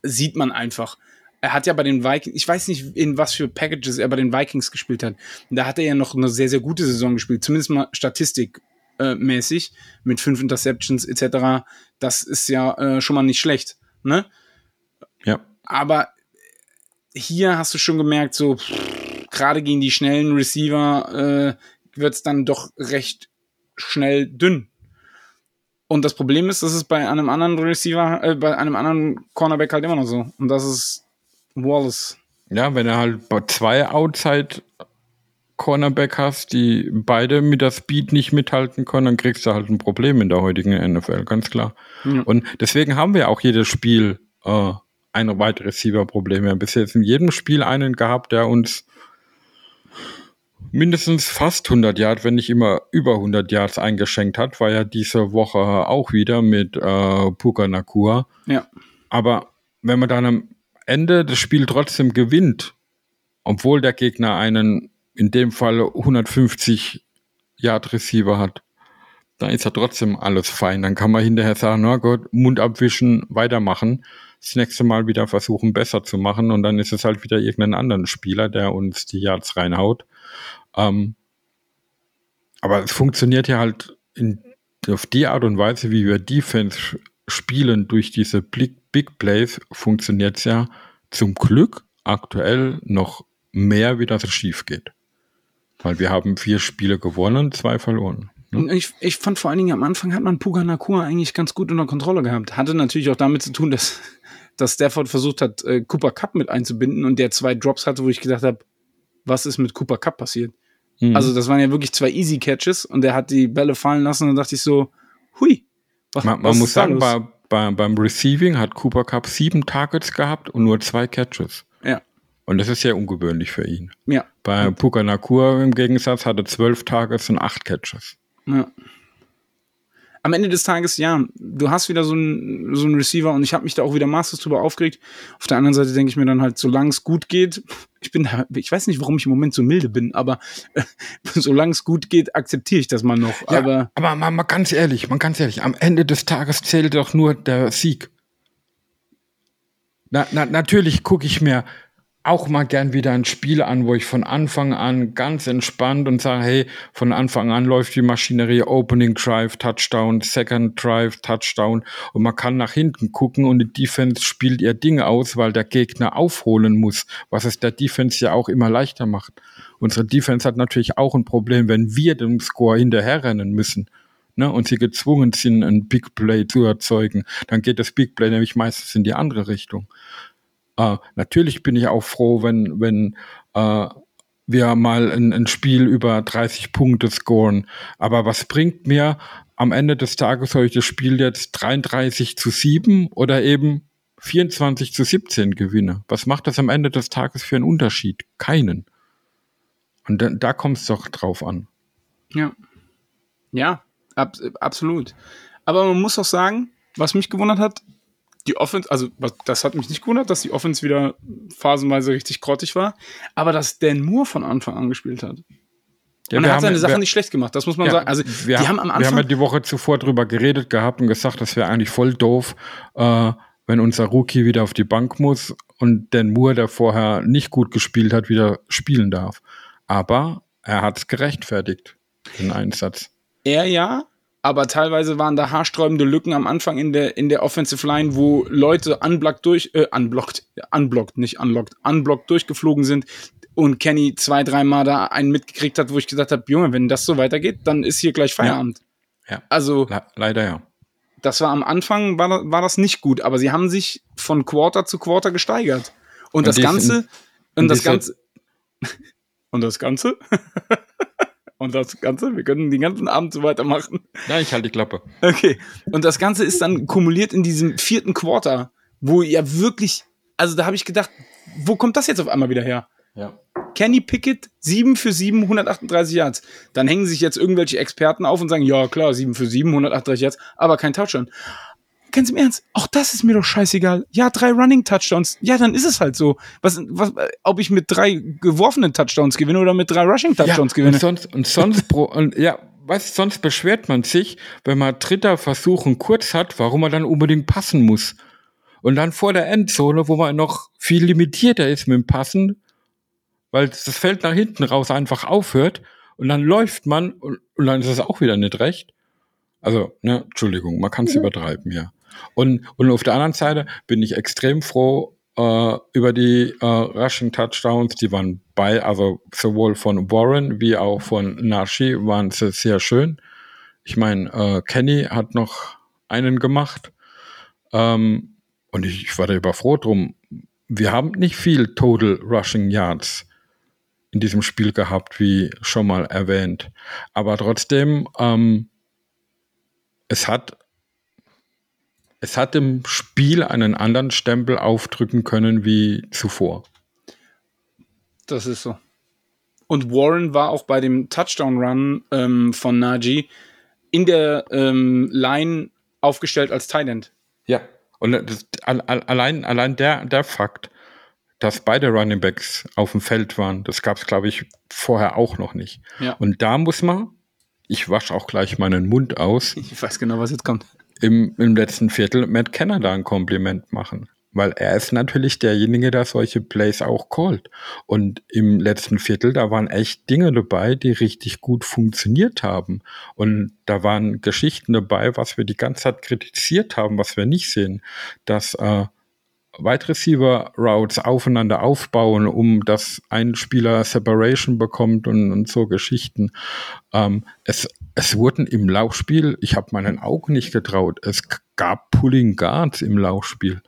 sieht man einfach. Er hat ja bei den Vikings, ich weiß nicht, in was für Packages er bei den Vikings gespielt hat. Da hat er ja noch eine sehr, sehr gute Saison gespielt, zumindest mal statistikmäßig, mit fünf Interceptions etc. Das ist ja äh, schon mal nicht schlecht. Ne? Ja. aber hier hast du schon gemerkt, so gerade gegen die schnellen Receiver äh, wird es dann doch recht schnell dünn. Und das Problem ist, das ist bei einem anderen Receiver, äh, bei einem anderen Cornerback halt immer noch so. Und das ist Wallace. Ja, wenn er halt zwei Outside Cornerback hast, die beide mit der Speed nicht mithalten können, dann kriegst du halt ein Problem in der heutigen NFL, ganz klar. Ja. Und deswegen haben wir auch jedes Spiel äh, ein Wide Receiver Problem. Wir haben bis jetzt in jedem Spiel einen gehabt, der uns mindestens fast 100 Yards, wenn nicht immer über 100 Yards eingeschenkt hat, war ja diese Woche auch wieder mit äh, Puka Nakua. Ja. Aber wenn man dann am Ende das Spiel trotzdem gewinnt, obwohl der Gegner einen in dem Fall 150 Yard Receiver hat, dann ist ja trotzdem alles fein. Dann kann man hinterher sagen, na Gott, Mund abwischen, weitermachen. Das nächste Mal wieder versuchen, besser zu machen. Und dann ist es halt wieder irgendein anderen Spieler, der uns die Yards reinhaut. Ähm, aber es funktioniert ja halt in, auf die Art und Weise, wie wir Defense spielen durch diese Big, Big Plays, funktioniert es ja zum Glück aktuell noch mehr, wie das schief geht. Weil wir haben vier Spiele gewonnen, zwei verloren. ne? Und Ich, ich fand vor allen Dingen am Anfang hat man Puka Nakua eigentlich ganz gut unter Kontrolle gehabt. Hatte natürlich auch damit zu tun, dass, [LAUGHS] dass Stafford versucht hat, äh, Cooper Cup mit einzubinden und der zwei Drops hatte, wo ich gedacht habe, was ist mit Cooper Cup passiert? Mhm. Also das waren ja wirklich zwei Easy Catches und der hat die Bälle fallen lassen und dann dachte ich so, hui. Was, man, man was muss sagen, bei, bei, beim Receiving hat Cooper Cup sieben Targets gehabt und nur zwei Catches. ja, Und das ist sehr ungewöhnlich für ihn. ja, Bei Puka Nakua im Gegensatz hatte zwölf Targets und acht Catches. ja. Am Ende des Tages, ja, du hast wieder so einen so einen Receiver und ich habe mich da auch wieder maßlos drüber aufgeregt. Auf der anderen Seite denke ich mir dann halt, solange es gut geht, [LAUGHS] ich bin da, ich weiß nicht, warum ich im Moment so milde bin, aber äh, [LAUGHS] solange es gut geht, akzeptiere ich das mal noch. Ja, aber aber mal, mal ganz ehrlich, mal ganz ehrlich, am Ende des Tages zählt doch nur der Sieg. Na, na, natürlich gucke ich mir auch mal gern wieder ein Spiel an, wo ich von Anfang an ganz entspannt und sage, hey, von Anfang an läuft die Maschinerie Opening Drive, Touchdown, Second Drive, Touchdown und man kann nach hinten gucken und die Defense spielt ihr Ding aus, weil der Gegner aufholen muss, was es der Defense ja auch immer leichter macht. Unsere Defense hat natürlich auch ein Problem, wenn wir dem Score hinterherrennen müssen ne, und sie gezwungen sind, ein Big Play zu erzeugen, dann geht das Big Play nämlich meistens in die andere Richtung. Äh, natürlich bin ich auch froh, wenn, wenn äh, wir mal ein, ein Spiel über 30 Punkte scoren. Aber was bringt mir am Ende des Tages, soll ich das Spiel jetzt 33 zu 7 oder eben 24 zu 17 gewinne? Was macht das am Ende des Tages für einen Unterschied? Keinen. Und da, da kommt es doch drauf an. Ja. Ja, ab, absolut. Aber man muss auch sagen, was mich gewundert hat, die Offense, also das hat mich nicht gewundert, dass die Offense wieder phasenweise richtig grottig war, aber dass Dan Moore von Anfang an gespielt hat. Ja, und er hat haben- seine Sachen wir- nicht schlecht gemacht, das muss man Ja, sagen. Also wir, die haben am wir haben ja Anfang. die Woche zuvor drüber geredet gehabt und gesagt, das wäre eigentlich voll doof, äh, wenn unser Rookie wieder auf die Bank muss und Dan Moore, der vorher nicht gut gespielt hat, wieder spielen darf. Aber er hat es gerechtfertigt, den Einsatz. Er ja, aber teilweise waren da haarsträubende Lücken am Anfang in der, in der Offensive Line, wo Leute unblockt durch, äh, unblockt, unblockt, nicht unlocked, unblockt durchgeflogen sind und Kenny zwei, dreimal da einen mitgekriegt hat, wo ich gesagt habe, Junge, wenn das so weitergeht, dann ist hier gleich Feierabend. Ja. Also, Le leider ja. das war am Anfang, war, das- war das nicht gut, aber sie haben sich von Quarter zu Quarter gesteigert. Und, Und das Ganze, Und, Und das Ganze. Und das Ganze? Und das Ganze? Wir können den ganzen Abend so weitermachen. Ja, ich halte die Klappe. Okay. Und das Ganze ist dann kumuliert in diesem vierten Quarter, wo ja wirklich, also da habe ich gedacht, wo kommt das jetzt auf einmal wieder her? Ja. Kenny Pickett, 7 für 7, 138 Yards. Dann hängen sich jetzt irgendwelche Experten auf und sagen, ja klar, 7 für 7, 138 Yards, aber kein Touchdown. Ganz im Ernst, auch das ist mir doch scheißegal. Ja, drei Running Touchdowns. Ja, dann ist es halt so. Was, was, ob ich mit drei geworfenen Touchdowns gewinne oder mit drei Rushing Touchdowns ja, gewinne. Und sonst, und sonst, [LAUGHS] pro, und ja, was, sonst beschwert man sich, wenn man dritter Versuch und kurz hat, warum man dann unbedingt passen muss. Und dann vor der Endzone, wo man noch viel limitierter ist mit dem Passen, weil das Feld nach hinten raus einfach aufhört und dann läuft man und, und dann ist es auch wieder nicht recht. Also, ne, Entschuldigung, man kann es übertreiben, ja. Und, und auf der anderen Seite bin ich extrem froh äh, über die äh, Rushing Touchdowns, die waren bei, also sowohl von Warren wie auch von Nashi waren sie sehr schön. Ich meine, äh, Kenny hat noch einen gemacht. Ähm, und ich, ich war da überfroh drum. Wir haben nicht viel Total Rushing Yards in diesem Spiel gehabt, wie schon mal erwähnt. Aber trotzdem, ähm, es hat es hat dem Spiel einen anderen Stempel aufdrücken können wie zuvor. Das ist so. Und Warren war auch bei dem Touchdown-Run ähm, von Najee in der ähm, Line aufgestellt als Tight End. Ja. Und das, al- al- allein, allein der, der Fakt, dass beide Running Backs auf dem Feld waren, das gab es, glaube ich, vorher auch noch nicht. Ja. Und da muss man, ich wasche auch gleich meinen Mund aus, Ich weiß genau, was jetzt kommt. Im, im letzten Viertel Matt Canada ein Kompliment machen. Weil er ist natürlich derjenige, der solche Plays auch callt. Und im letzten Viertel, da waren echt Dinge dabei, die richtig gut funktioniert haben. Und da waren Geschichten dabei, was wir die ganze Zeit kritisiert haben, was wir nicht sehen. Dass äh, Wide Receiver Routes aufeinander aufbauen, um dass ein Spieler Separation bekommt und, und so Geschichten. Ähm, es, es wurden im Laufspiel, ich habe meinen Augen nicht getraut, es gab Pulling Guards im Laufspiel.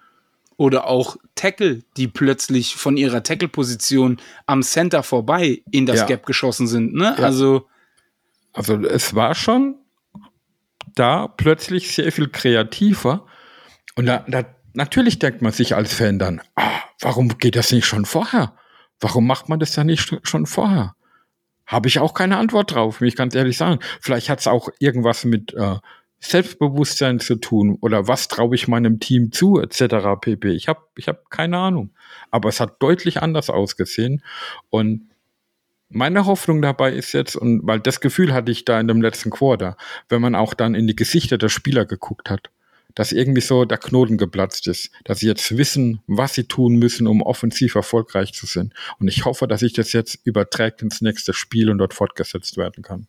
Oder auch Tackle, die plötzlich von ihrer Tackle-Position am Center vorbei in das Ja. Gap geschossen sind. Ne? Ja. Also, Also es war schon da plötzlich sehr viel kreativer. Und da, da natürlich denkt man sich als Fan dann, ah, warum geht das nicht schon vorher? Warum macht man das dann nicht sch- schon vorher? Habe ich auch keine Antwort drauf, will ich ganz ehrlich sagen. Vielleicht hat es auch irgendwas mit äh, Selbstbewusstsein zu tun oder was traue ich meinem Team zu, etc. pp. Ich habe ich hab keine Ahnung. Aber es hat deutlich anders ausgesehen. Und meine Hoffnung dabei ist jetzt, und weil das Gefühl hatte ich da in dem letzten Quarter, wenn man auch dann in die Gesichter der Spieler geguckt hat, dass irgendwie so der Knoten geplatzt ist, dass sie jetzt wissen, was sie tun müssen, um offensiv erfolgreich zu sein. Und ich hoffe, dass sich das jetzt überträgt ins nächste Spiel und dort fortgesetzt werden kann.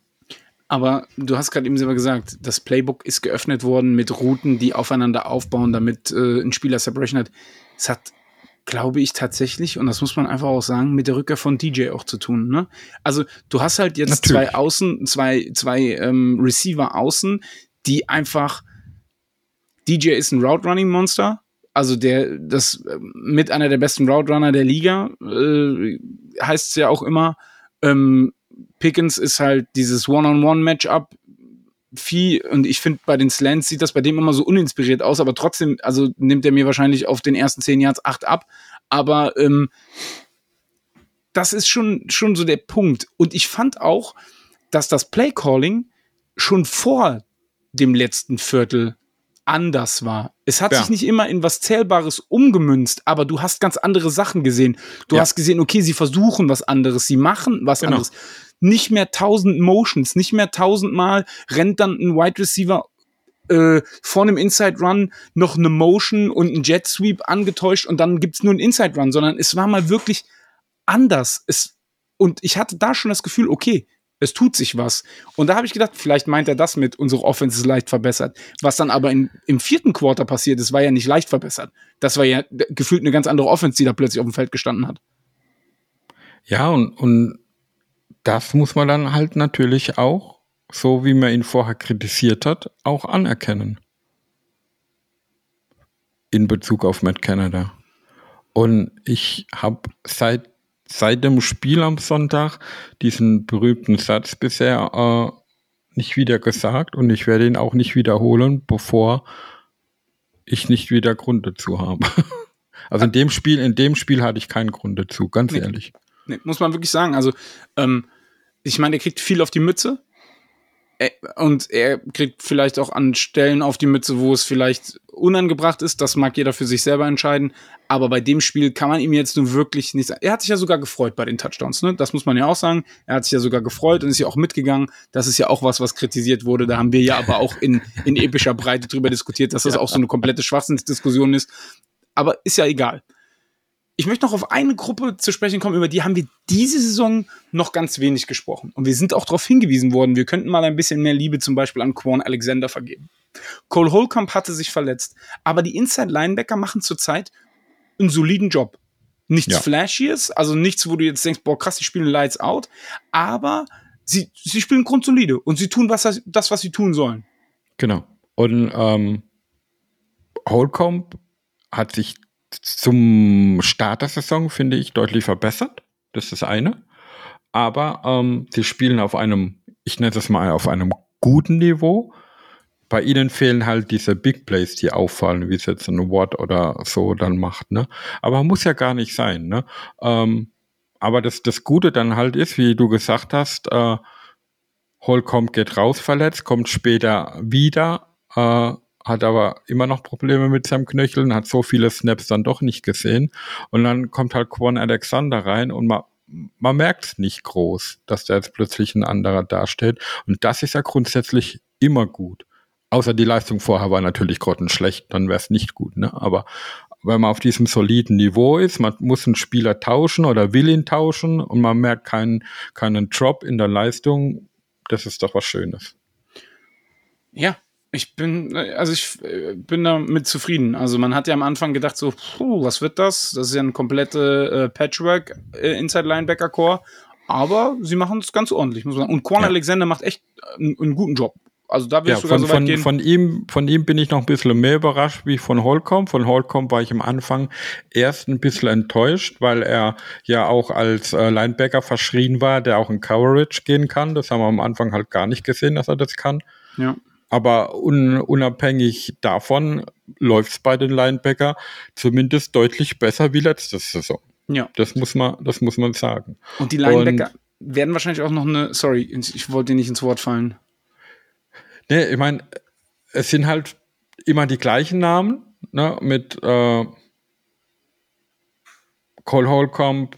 aber du hast gerade eben selber gesagt, das Playbook ist geöffnet worden mit Routen, die aufeinander aufbauen, damit äh, ein Spieler Separation hat. Es hat, glaube ich, tatsächlich, und das muss man einfach auch sagen, mit der Rückkehr von DJ auch zu tun. Ne? Also du hast halt jetzt Natürlich. zwei Außen, zwei, zwei ähm, Receiver außen, die einfach DJ ist ein Route Running Monster. Also der, das mit einer der besten Route der Liga, äh, heißt es ja auch immer. Ähm, Pickens ist halt dieses One-on-One-Matchup. Vieh, und ich finde, bei den Slants sieht das bei dem immer so uninspiriert aus, aber trotzdem, also nimmt er mir wahrscheinlich auf den ersten zehn Yards acht ab. Aber ähm, das ist schon, schon so der Punkt. Und ich fand auch, dass das Play-Calling schon vor dem letzten Viertel anders war. Es hat Ja. sich nicht immer in was Zählbares umgemünzt, aber du hast ganz andere Sachen gesehen. Du Ja. hast gesehen, okay, sie versuchen was anderes, sie machen was Genau. anderes. Nicht mehr tausend Motions, nicht mehr tausendmal rennt dann ein Wide Receiver äh, vor einem Inside Run noch eine Motion und ein Jet Sweep angetäuscht und dann gibt's nur einen Inside Run, sondern es war mal wirklich anders. Es, und ich hatte da schon das Gefühl, okay, es tut sich was. Und da habe ich gedacht, vielleicht meint er das mit, unsere Offense ist leicht verbessert. Was dann aber in, im vierten Quarter passiert ist, war ja nicht leicht verbessert. Das war ja gefühlt eine ganz andere Offense, die da plötzlich auf dem Feld gestanden hat. Ja, und, und das muss man dann halt natürlich auch, so wie man ihn vorher kritisiert hat, auch anerkennen. In Bezug auf Matt Canada. Und ich habe seit seit dem Spiel am Sonntag diesen berühmten Satz bisher äh, nicht wieder gesagt und ich werde ihn auch nicht wiederholen, bevor ich nicht wieder Grund dazu habe. [LAUGHS] Also in dem Spiel, in dem Spiel hatte ich keinen Grund dazu, ganz Nee. ehrlich. Nee, muss man wirklich sagen. Also, ähm, ich meine, er kriegt viel auf die Mütze. Äh, Und er kriegt vielleicht auch an Stellen auf die Mütze, wo es vielleicht unangebracht ist. Das mag jeder für sich selber entscheiden. Aber bei dem Spiel kann man ihm jetzt nun wirklich nicht sagen. Er hat sich ja sogar gefreut bei den Touchdowns, ne? Das muss man ja auch sagen. Er hat sich ja sogar gefreut und ist ja auch mitgegangen. Das ist ja auch was, was kritisiert wurde. Da haben wir ja aber auch in, in epischer Breite drüber diskutiert, dass das auch so eine komplette Schwachsinnsdiskussion ist. Aber ist ja egal. Ich möchte noch auf eine Gruppe zu sprechen kommen, über die haben wir diese Saison noch ganz wenig gesprochen. Und wir sind auch darauf hingewiesen worden, wir könnten mal ein bisschen mehr Liebe zum Beispiel an Quan Alexander vergeben. Cole Holcomb hatte sich verletzt, aber die Inside Linebacker machen zurzeit einen soliden Job. Nichts Ja. Flashies, also nichts, wo du jetzt denkst, boah, krass, die spielen Lights Out, aber sie, sie spielen grundsolide und sie tun was, das, was sie tun sollen. Genau. Und ähm, Holcomb hat sich zum Start der Saison, finde ich, deutlich verbessert. Das ist das eine. Aber ähm, sie spielen auf einem, ich nenne es mal, auf einem guten Niveau. Bei ihnen fehlen halt diese Big Plays, die auffallen, wie es jetzt ein Watt oder so dann macht. Ne? Aber muss ja gar nicht sein. Ne? Ähm, aber das, das Gute dann halt ist, wie du gesagt hast, äh, Holcomb geht raus verletzt, kommt später wieder, äh, hat aber immer noch Probleme mit seinem Knöcheln, hat so viele Snaps dann doch nicht gesehen. Und dann kommt halt Quan Alexander rein und man, man merkt es nicht groß, dass da jetzt plötzlich ein anderer dasteht. Und das ist ja grundsätzlich immer gut. Außer die Leistung vorher war natürlich grottenschlecht, dann wäre es nicht gut. Ne? Aber wenn man auf diesem soliden Niveau ist, man muss einen Spieler tauschen oder will ihn tauschen und man merkt keinen, keinen Drop in der Leistung, das ist doch was Schönes. Ja, ich bin, also ich äh, bin damit zufrieden. Also man hat ja am Anfang gedacht so, puh, was wird das? Das ist ja ein komplette äh, Patchwork äh, Inside Linebacker Core. Aber sie machen es ganz ordentlich, muss man sagen. Und Quan Ja. Alexander macht echt einen, einen guten Job. Also da will Ja, ich sogar von, so weit von, gehen. von, ihm, von ihm bin ich noch ein bisschen mehr überrascht wie von Holcomb. Von Holcomb war ich am Anfang erst ein bisschen enttäuscht, weil er ja auch als äh, Linebacker verschrien war, der auch in Coverage gehen kann. Das haben wir am Anfang halt gar nicht gesehen, dass er das kann. ja. Aber un, unabhängig davon läuft es bei den Linebacker zumindest deutlich besser wie letzte Saison. ja. Das muss man, das muss man sagen. Und die Linebacker werden wahrscheinlich auch noch eine, sorry, ich wollte dir nicht ins Wort fallen. Nee, ich meine, es sind halt immer die gleichen Namen, ne, mit äh, Cole Holcomb,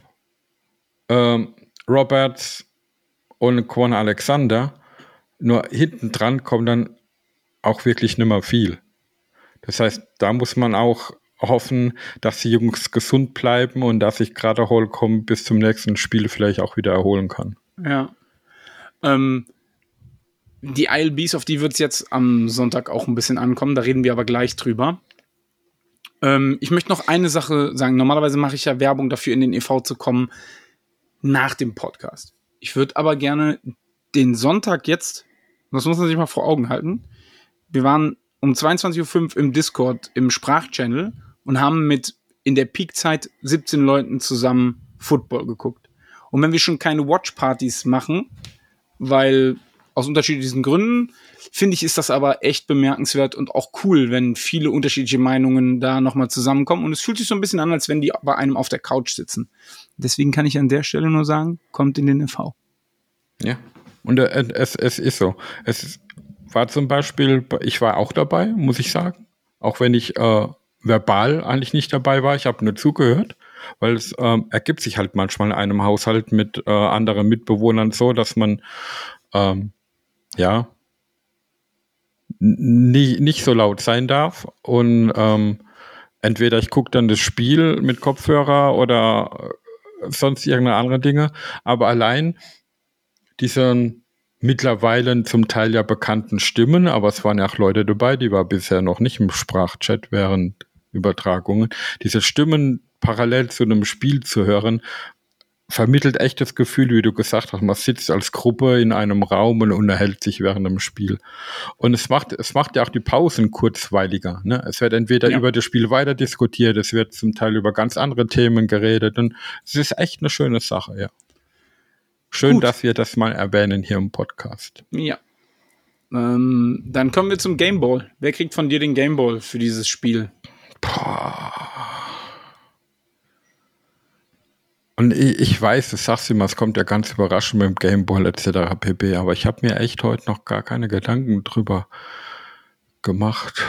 ähm, Roberts und Quan Alexander. Nur hinten dran kommt dann auch wirklich nicht mehr viel. Das heißt, da muss man auch hoffen, dass die Jungs gesund bleiben und dass sich gerade Holcomb bis zum nächsten Spiel vielleicht auch wieder erholen kann. Ja. Ähm, die ILBs, auf die wird es jetzt am Sonntag auch ein bisschen ankommen, da reden wir aber gleich drüber. Ähm, ich möchte noch eine Sache sagen. Normalerweise mache ich ja Werbung dafür, in den EV zu kommen nach dem Podcast. Ich würde aber gerne den Sonntag jetzt, das muss man sich mal vor Augen halten. Wir waren um 22.05 Uhr im Discord im Sprachchannel und haben mit in der Peakzeit 17 Leuten zusammen Football geguckt. Und wenn wir schon keine Watchpartys machen, weil aus unterschiedlichen Gründen, finde ich, ist das aber echt bemerkenswert und auch cool, wenn viele unterschiedliche Meinungen da nochmal zusammenkommen. Und es fühlt sich so ein bisschen an, als wenn die bei einem auf der Couch sitzen. Deswegen kann ich an der Stelle nur sagen, kommt in den EV. Ja. Und äh, es, es ist so. Es war zum Beispiel, ich war auch dabei, muss ich sagen. Auch wenn ich äh, verbal eigentlich nicht dabei war. Ich habe nur zugehört, weil es ähm, ergibt sich halt manchmal in einem Haushalt mit äh, anderen Mitbewohnern so, dass man ähm, ja nicht so laut sein darf. Und ähm, entweder ich gucke dann das Spiel mit Kopfhörer oder äh, sonst irgendeine andere Dinge. Aber allein diesen mittlerweile zum Teil ja bekannten Stimmen, aber es waren ja auch Leute dabei, die war bisher noch nicht im Sprachchat während Übertragungen, diese Stimmen parallel zu einem Spiel zu hören, vermittelt echt das Gefühl, wie du gesagt hast, man sitzt als Gruppe in einem Raum und unterhält sich während dem Spiel. Und es macht, es macht ja auch die Pausen kurzweiliger. Ne? Es wird entweder ja. über das Spiel weiter diskutiert, es wird zum Teil über ganz andere Themen geredet und es ist echt eine schöne Sache, ja. Schön, Gut. dass wir das mal erwähnen hier im Podcast. Ja. Ähm, dann kommen wir zum Gameball. Wer kriegt von dir den Gameball für dieses Spiel? Boah. Und ich, ich weiß, das sagst du immer, es kommt ja ganz überraschend mit dem Gameball etc. pp. Aber ich habe mir echt heute noch gar keine Gedanken drüber gemacht.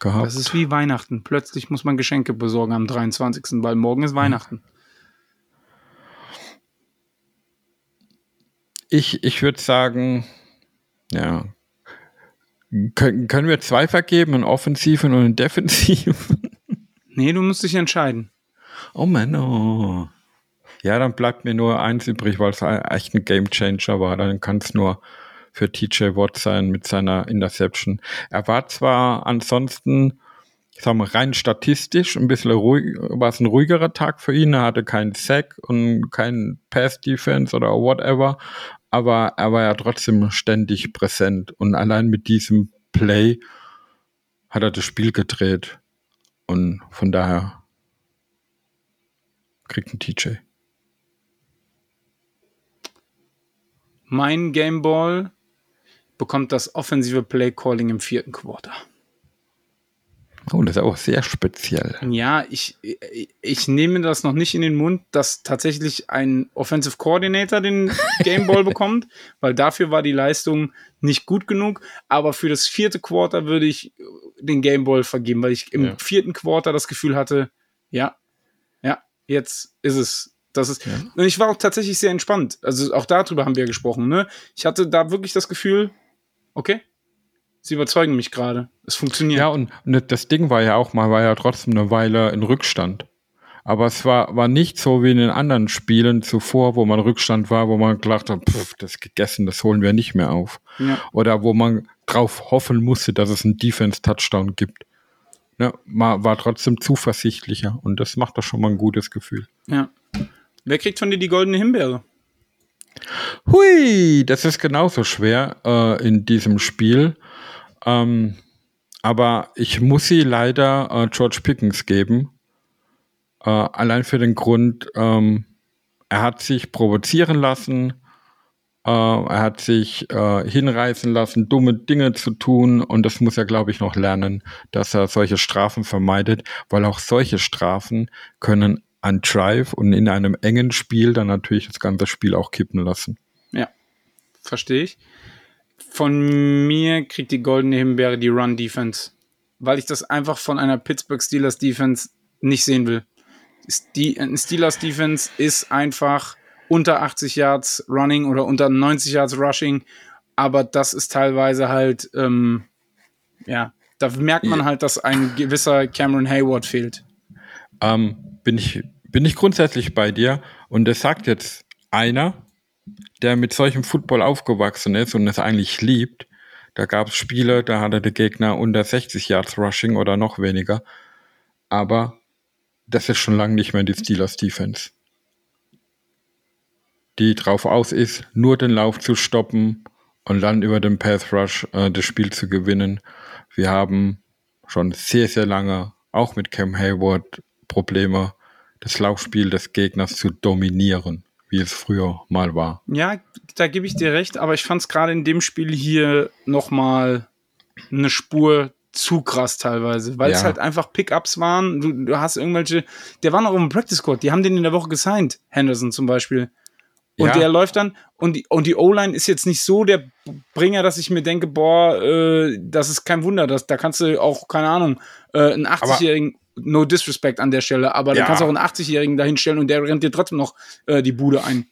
Gehabt. Das ist wie Weihnachten. Plötzlich muss man Geschenke besorgen am 23., weil morgen ist Weihnachten. Ich, ich würde sagen, ja. Können, können wir zwei vergeben, einen offensiven und einen defensiven? [LAUGHS] Nee, du musst dich entscheiden. Oh Mann, oh. Ja, dann bleibt mir nur eins übrig, weil es echt ein Game Changer war. Dann kann es nur für TJ Watt sein mit seiner Interception. Er war zwar ansonsten, ich sag mal, rein statistisch ein bisschen ruhig, war es ein ruhigerer Tag für ihn. Er hatte keinen Sack und keinen Pass Defense oder whatever, aber er war ja trotzdem ständig präsent und allein mit diesem Play hat er das Spiel gedreht und von daher kriegt ein TJ. Mein Gameball bekommt das offensive Play Calling im vierten Quarter. Oh, das ist auch sehr speziell. Ja, ich, ich nehme das noch nicht in den Mund, dass tatsächlich ein Offensive Coordinator den [LAUGHS] Gameball bekommt, weil dafür war die Leistung nicht gut genug. Aber für das vierte Quarter würde ich den Gameball vergeben, weil ich im ja. vierten Quarter das Gefühl hatte, ja, ja, jetzt ist es das ist, ja. und ich war auch tatsächlich sehr entspannt. Also auch darüber haben wir gesprochen, ne? Ich hatte da wirklich das Gefühl, okay, sie überzeugen mich gerade. Es funktioniert. Ja, und, und das Ding war ja auch mal, war ja trotzdem eine Weile in Rückstand. Aber es war, war nicht so wie in den anderen Spielen zuvor, wo man Rückstand war, wo man gedacht hat, pff, das ist gegessen, das holen wir nicht mehr auf. Ja. Oder wo man drauf hoffen musste, dass es einen Defense-Touchdown gibt. Ne, man war trotzdem zuversichtlicher und das macht doch schon mal ein gutes Gefühl. Ja. Wer kriegt von dir die goldene Himbeere? Hui, das ist genauso schwer äh, in diesem Spiel. Ähm, aber ich muss sie leider äh, George Pickens geben. Äh, allein für den Grund, ähm, er hat sich provozieren lassen. Äh, er hat sich äh, hinreißen lassen, dumme Dinge zu tun. Und das muss er, glaube ich, noch lernen, dass er solche Strafen vermeidet, weil auch solche Strafen können an Drive und in einem engen Spiel dann natürlich das ganze Spiel auch kippen lassen. Ja, verstehe ich. Von mir kriegt die goldene Himbeere die Run Defense, weil ich das einfach von einer Pittsburgh Steelers Defense nicht sehen will. Die Steelers Defense ist einfach unter 80 Yards Running oder unter 90 Yards Rushing, aber das ist teilweise halt, ähm, ja, da merkt man halt, dass ein gewisser Cameron Hayward fehlt. Ähm, bin ich bin ich grundsätzlich bei dir. Und das sagt jetzt einer, der mit solchem Football aufgewachsen ist und es eigentlich liebt. Da gab es Spiele, da hatte der Gegner unter 60 Yards Rushing oder noch weniger. Aber das ist schon lange nicht mehr die Steelers Defense. Die drauf aus ist, nur den Lauf zu stoppen und dann über den Path Rush äh, das Spiel zu gewinnen. Wir haben schon sehr, sehr lange auch mit Cam Hayward Probleme das Laufspiel des Gegners zu dominieren, wie es früher mal war. Ja, da gebe ich dir recht, aber ich fand es gerade in dem Spiel hier nochmal eine Spur zu krass teilweise, weil ja. es halt einfach Pickups waren. Du, du, hast irgendwelche, der war noch im Practice Squad, die haben den in der Woche gesigned, Henderson zum Beispiel. Und ja. der läuft dann, und die, und die O-Line ist jetzt nicht so der Bringer, dass ich mir denke, boah, äh, das ist kein Wunder, dass, da kannst du auch, keine Ahnung, äh, einen 80-jährigen no disrespect an der Stelle, aber ja. du kannst auch einen 80-Jährigen dahinstellen und der rennt dir trotzdem noch äh, die Bude ein.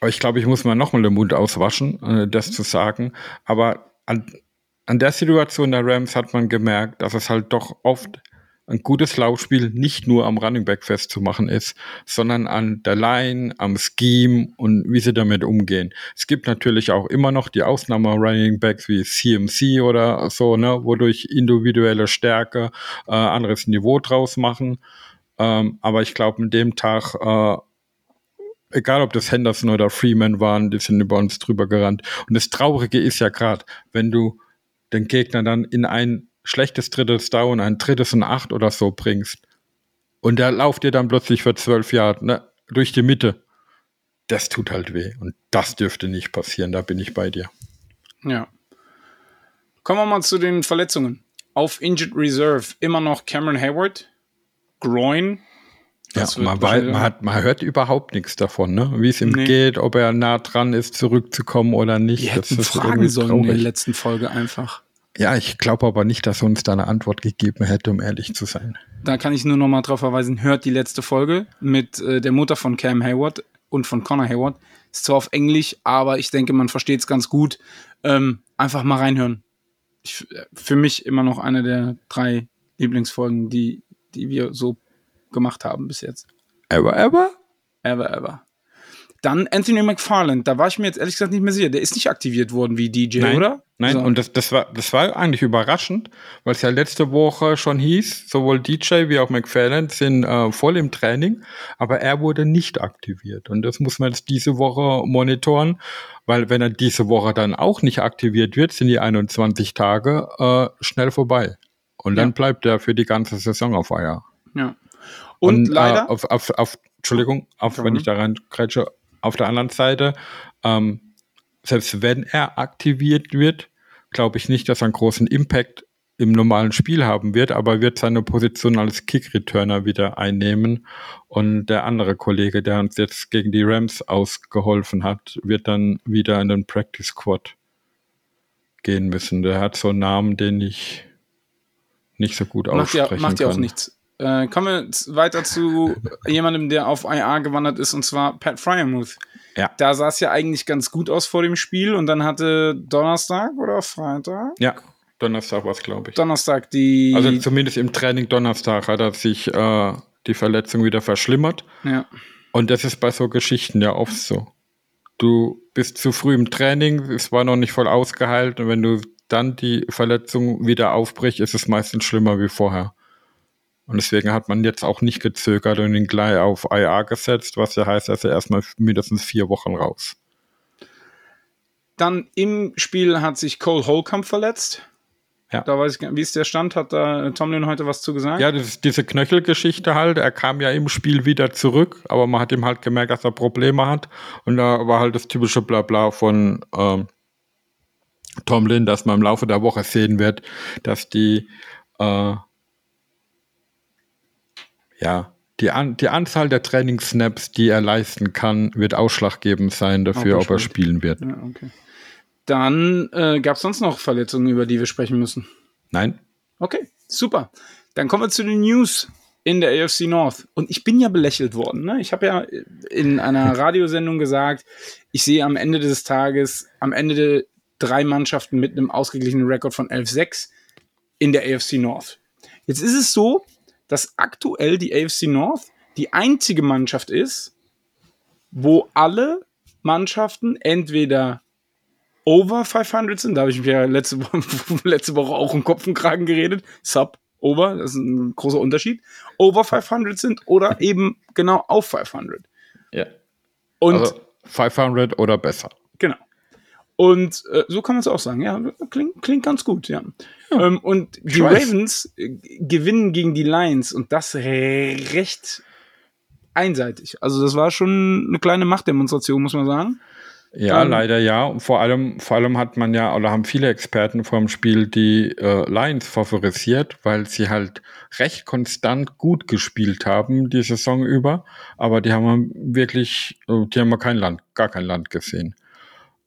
Aber ich glaube, ich muss mal nochmal den Mund auswaschen, äh, das zu sagen. Aber an, an der Situation der Rams hat man gemerkt, dass es halt doch oft ein gutes Laufspiel nicht nur am Running Back festzumachen ist, sondern an der Line, am Scheme und wie sie damit umgehen. Es gibt natürlich auch immer noch die Ausnahme Running Backs wie CMC oder so, ne, wodurch individuelle Stärke äh, anderes Niveau draus machen. Ähm, aber ich glaube, mit dem Tag äh, egal ob das Henderson oder Freeman waren, die sind über uns drüber gerannt. Und das Traurige ist ja gerade, wenn du den Gegner dann in ein schlechtes drittes Down, ein drittes und acht oder so bringst und der lauft dir dann plötzlich für zwölf Jahre ne, durch die Mitte. Das tut halt weh. Und das dürfte nicht passieren, da bin ich bei dir. Ja. Kommen wir mal zu den Verletzungen. Auf Injured Reserve immer noch Cameron Hayward, Groin. Ja, Das man, weiß, man, hat, man hört überhaupt nichts davon, ne? wie es ihm Nee. geht, ob er nah dran ist, zurückzukommen oder nicht. Die Das hätten ist fragen sollen in der traurig. letzten Folge einfach. Ja, ich glaube aber nicht, dass er uns da eine Antwort gegeben hätte, um ehrlich zu sein. Da kann ich nur noch mal drauf verweisen, hört die letzte Folge mit äh, der Mutter von Cam Hayward und von Connor Hayward. Ist zwar auf Englisch, aber ich denke, man versteht es ganz gut. Ähm, einfach mal reinhören. Ich, äh, für mich immer noch eine der drei Lieblingsfolgen, die, die wir so gemacht haben bis jetzt. Ever, ever? Ever, ever. Dann Anthony McFarland, da war ich mir jetzt ehrlich gesagt nicht mehr sicher. Der ist nicht aktiviert worden wie DJ, Nein, oder? Nein, So. und das, das, war, das war eigentlich überraschend, weil es ja letzte Woche schon hieß, sowohl DJ wie auch McFarland sind äh, voll im Training, aber er wurde nicht aktiviert. Und das muss man jetzt diese Woche monitoren, weil wenn er diese Woche dann auch nicht aktiviert wird, sind die 21 Tage äh, schnell vorbei. Und dann Ja. bleibt er für die ganze Saison auf Eier. Ja. Und, leider. Äh, auf, auf, auf, Entschuldigung, auf, Ja. wenn ich da rein grätsche, auf der anderen Seite, ähm, selbst wenn er aktiviert wird, glaube ich nicht, dass er einen großen Impact im normalen Spiel haben wird, aber er wird seine Position als Kick-Returner wieder einnehmen. Und der andere Kollege, der uns jetzt gegen die Rams ausgeholfen hat, wird dann wieder in den Practice Squad gehen müssen. Der hat so einen Namen, den ich nicht so gut macht ja, aussprechen macht ja kann. auch nichts. Äh, kommen wir weiter zu jemandem, der auf IA gewandert ist, und zwar Pat Fryermuth. Ja. Da sah es ja eigentlich ganz gut aus vor dem Spiel und dann hatte Donnerstag oder Freitag? Ja, Donnerstag war es, glaube ich. Donnerstag die. Also zumindest im Training Donnerstag hat er sich äh, die Verletzung wieder verschlimmert. ja. Und das ist bei so Geschichten ja oft so. Du bist zu früh im Training, es war noch nicht voll ausgeheilt und wenn du dann die Verletzung wieder aufbrichst, ist es meistens schlimmer wie vorher. Und deswegen hat man jetzt auch nicht gezögert und ihn gleich auf IA gesetzt, was ja heißt, dass er erstmal mindestens vier Wochen raus. Dann im Spiel hat sich Cole Holcomb verletzt. Ja. Da weiß ich wie ist der Stand? Hat da Tomlin heute was zu gesagt? Ja, das ist diese Knöchelgeschichte halt. Er kam ja im Spiel wieder zurück, aber man hat ihm halt gemerkt, dass er Probleme hat. Und da war halt das typische Blabla von ähm, Tomlin, dass man im Laufe der Woche sehen wird, dass die äh, ja die, An die Anzahl der Trainingssnaps, die er leisten kann, wird ausschlaggebend sein dafür, ob er bestimmt. spielen wird. Ja, okay. Dann äh, gab es sonst noch Verletzungen, über die wir sprechen müssen. Nein? Okay, super. Dann kommen wir zu den News in der AFC North. Und ich bin ja belächelt worden. Ne? Ich habe ja in einer [LAUGHS] Radiosendung gesagt, ich sehe am Ende des Tages, am Ende drei Mannschaften mit einem ausgeglichenen Rekord von 11-6 in der AFC North. Jetzt ist es so, dass aktuell die AFC North die einzige Mannschaft ist, wo alle Mannschaften entweder over 500 sind, da habe ich mich ja letzte Woche, [LAUGHS] letzte Woche auch im Kopf und Kragen geredet, sub, over, das ist ein großer Unterschied, over 500 sind oder eben genau auf 500. Ja. Und also 500 oder besser. Und äh, so kann man es auch sagen. Ja, klingt, klingt ganz gut, ja. Ähm, und die weiß. Ravens äh, gewinnen gegen die Lions und das recht einseitig. Also das war schon eine kleine Machtdemonstration, muss man sagen. Ja, Ähm, leider ja. Und vor allem, vor allem hat man ja, oder haben viele Experten vor dem Spiel die äh, Lions favorisiert, weil sie halt recht konstant gut gespielt haben die Saison über. Aber die haben wirklich, äh, die haben kein Land, gar kein Land gesehen.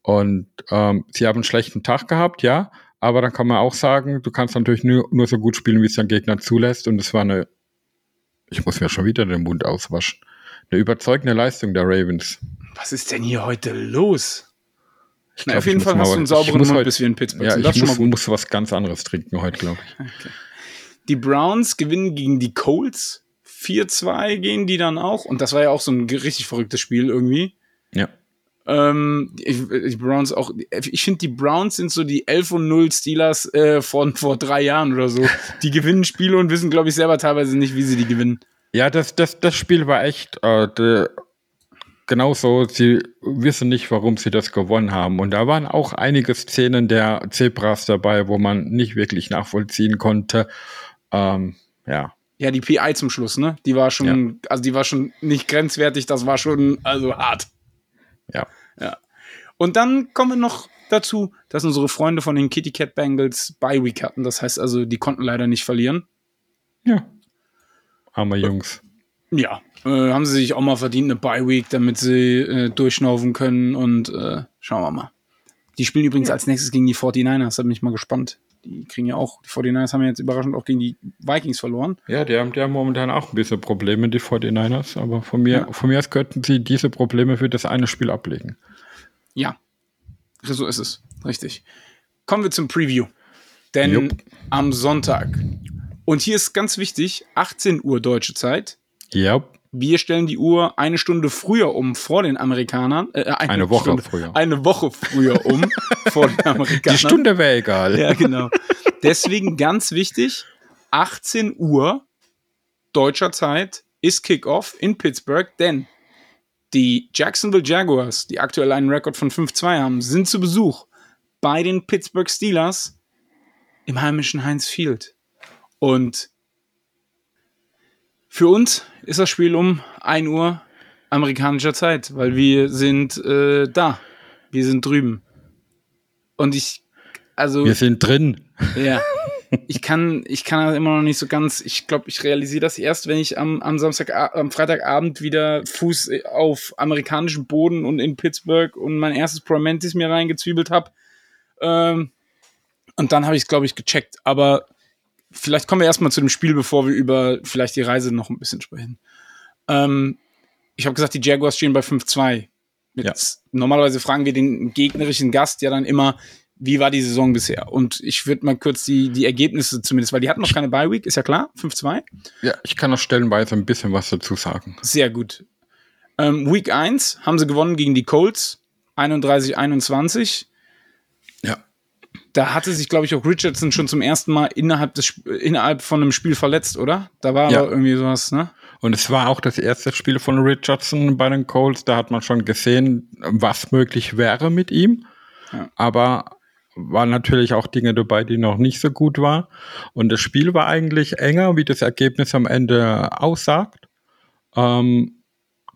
Und ähm, sie haben einen schlechten Tag gehabt, ja. Aber dann kann man auch sagen, du kannst natürlich nur, nur so gut spielen, wie es dein Gegner zulässt. Und es war eine, ich muss mir schon wieder den Mund auswaschen, eine überzeugende Leistung der Ravens. Was ist denn hier heute los? Ich Na, glaub, auf jeden ich Fall hast du einen ich sauberen Mund, heute- bis wir in Pittsburgh Ja, sind. ich Das schon muss, muss was ganz anderes trinken heute, glaube ich. Die Browns gewinnen gegen die Colts. 4-2 gehen die dann auch. Und das war ja auch so ein richtig verrücktes Spiel irgendwie. Ja. Ähm, ich, die Browns auch, ich finde, die Browns sind so die 11 und 0 Steelers äh, von [LAUGHS] vor drei Jahren oder so. Die gewinnen Spiele und wissen, glaube ich, selber teilweise nicht, wie sie die gewinnen. Ja, das, das, das Spiel war echt, äh, de, genauso, sie wissen nicht, warum sie das gewonnen haben. Und da waren auch einige Szenen der Zebras dabei, wo man nicht wirklich nachvollziehen konnte. Ähm, ja. Ja, die PI zum Schluss, ne? Die war schon, ja. also die war schon nicht grenzwertig, das war schon, also hart. Ja. Ja. Und dann kommen wir noch dazu, dass unsere Freunde von den Kitty Cat Bengals Bye Week hatten. Das heißt also, die konnten leider nicht verlieren. Ja. Arme Jungs. Ja, äh, haben sie sich auch mal verdient, eine Bye Week, damit sie äh, durchschnaufen können und äh, schauen wir mal. Die spielen übrigens ja. als nächstes gegen die 49ers, da bin ich mal gespannt. Die kriegen ja auch, die 49ers haben ja jetzt überraschend auch gegen die Vikings verloren. Ja, die haben, die haben momentan auch ein bisschen Probleme, die 49ers, aber von mir, ja. von mir aus könnten sie diese Probleme für das eine Spiel ablegen. Ja, so ist es, richtig. Kommen wir zum Preview. Denn Jupp. am Sonntag, und hier ist ganz wichtig, 18 Uhr deutsche Zeit. Ja. Wir stellen die Uhr eine Stunde früher um vor den Amerikanern. Äh, eine, eine, Woche Stunde, früher. Eine Woche früher um [LAUGHS] vor den Amerikanern. Die Stunde wäre egal. Ja, genau. Deswegen ganz wichtig, 18 Uhr deutscher Zeit ist Kickoff in Pittsburgh, denn die Jacksonville Jaguars, die aktuell einen Rekord von 5-2 haben, sind zu Besuch bei den Pittsburgh Steelers im heimischen Heinz Field. Und für uns ist das Spiel um 1 Uhr amerikanischer Zeit, weil wir sind äh, da. Wir sind drüben. Und ich, also. Wir sind drin. Ja. Ich kann, ich kann das immer noch nicht so ganz, ich glaube, ich realisiere das erst, wenn ich am, am Samstag, am Freitagabend wieder Fuß auf amerikanischem Boden und in Pittsburgh und mein erstes Promentis mir reingezwiebelt habe. Ähm, und dann habe ich es, glaube ich, gecheckt. Aber vielleicht kommen wir erstmal zu dem Spiel, bevor wir über vielleicht die Reise noch ein bisschen sprechen. Ähm, ich habe gesagt, die Jaguars stehen bei 5-2. Ja. Normalerweise fragen wir den gegnerischen Gast ja dann immer, wie war die Saison bisher? Und ich würde mal kurz die, die Ergebnisse zumindest, weil die hatten noch keine Bye Week, ist ja klar, 5-2. Ja, ich kann noch stellenweise ein bisschen was dazu sagen. Sehr gut. Ähm, Week 1 haben sie gewonnen gegen die Colts, 31-21 da hatte sich, glaube ich, auch Richardson schon zum ersten Mal innerhalb, des, innerhalb von einem Spiel verletzt, oder? Da war ja. aber irgendwie sowas, ne? Und es war auch das erste Spiel von Richardson bei den Colts. Da hat man schon gesehen, was möglich wäre mit ihm. Ja. Aber waren natürlich auch Dinge dabei, die noch nicht so gut waren. Und das Spiel war eigentlich enger, wie das Ergebnis am Ende aussagt. Ähm,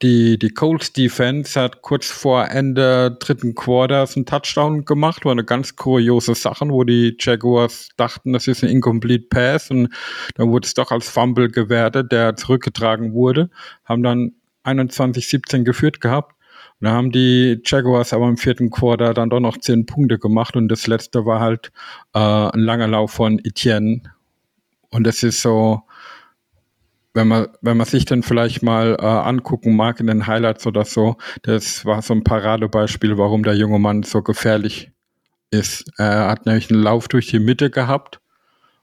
die, die Colts Defense hat kurz vor Ende dritten Quarters einen Touchdown gemacht, war eine ganz kuriose Sache, wo die Jaguars dachten, das ist ein Incomplete Pass und dann wurde es doch als Fumble gewertet, der zurückgetragen wurde, haben dann 21-17 geführt gehabt. Und da haben die Jaguars aber im vierten Quarter dann doch noch zehn Punkte gemacht und das letzte war halt äh, ein langer Lauf von Etienne. Und das ist so, wenn man, wenn man sich dann vielleicht mal äh, angucken mag in den Highlights oder so, das war so ein Paradebeispiel, warum der junge Mann so gefährlich ist. Er hat nämlich einen Lauf durch die Mitte gehabt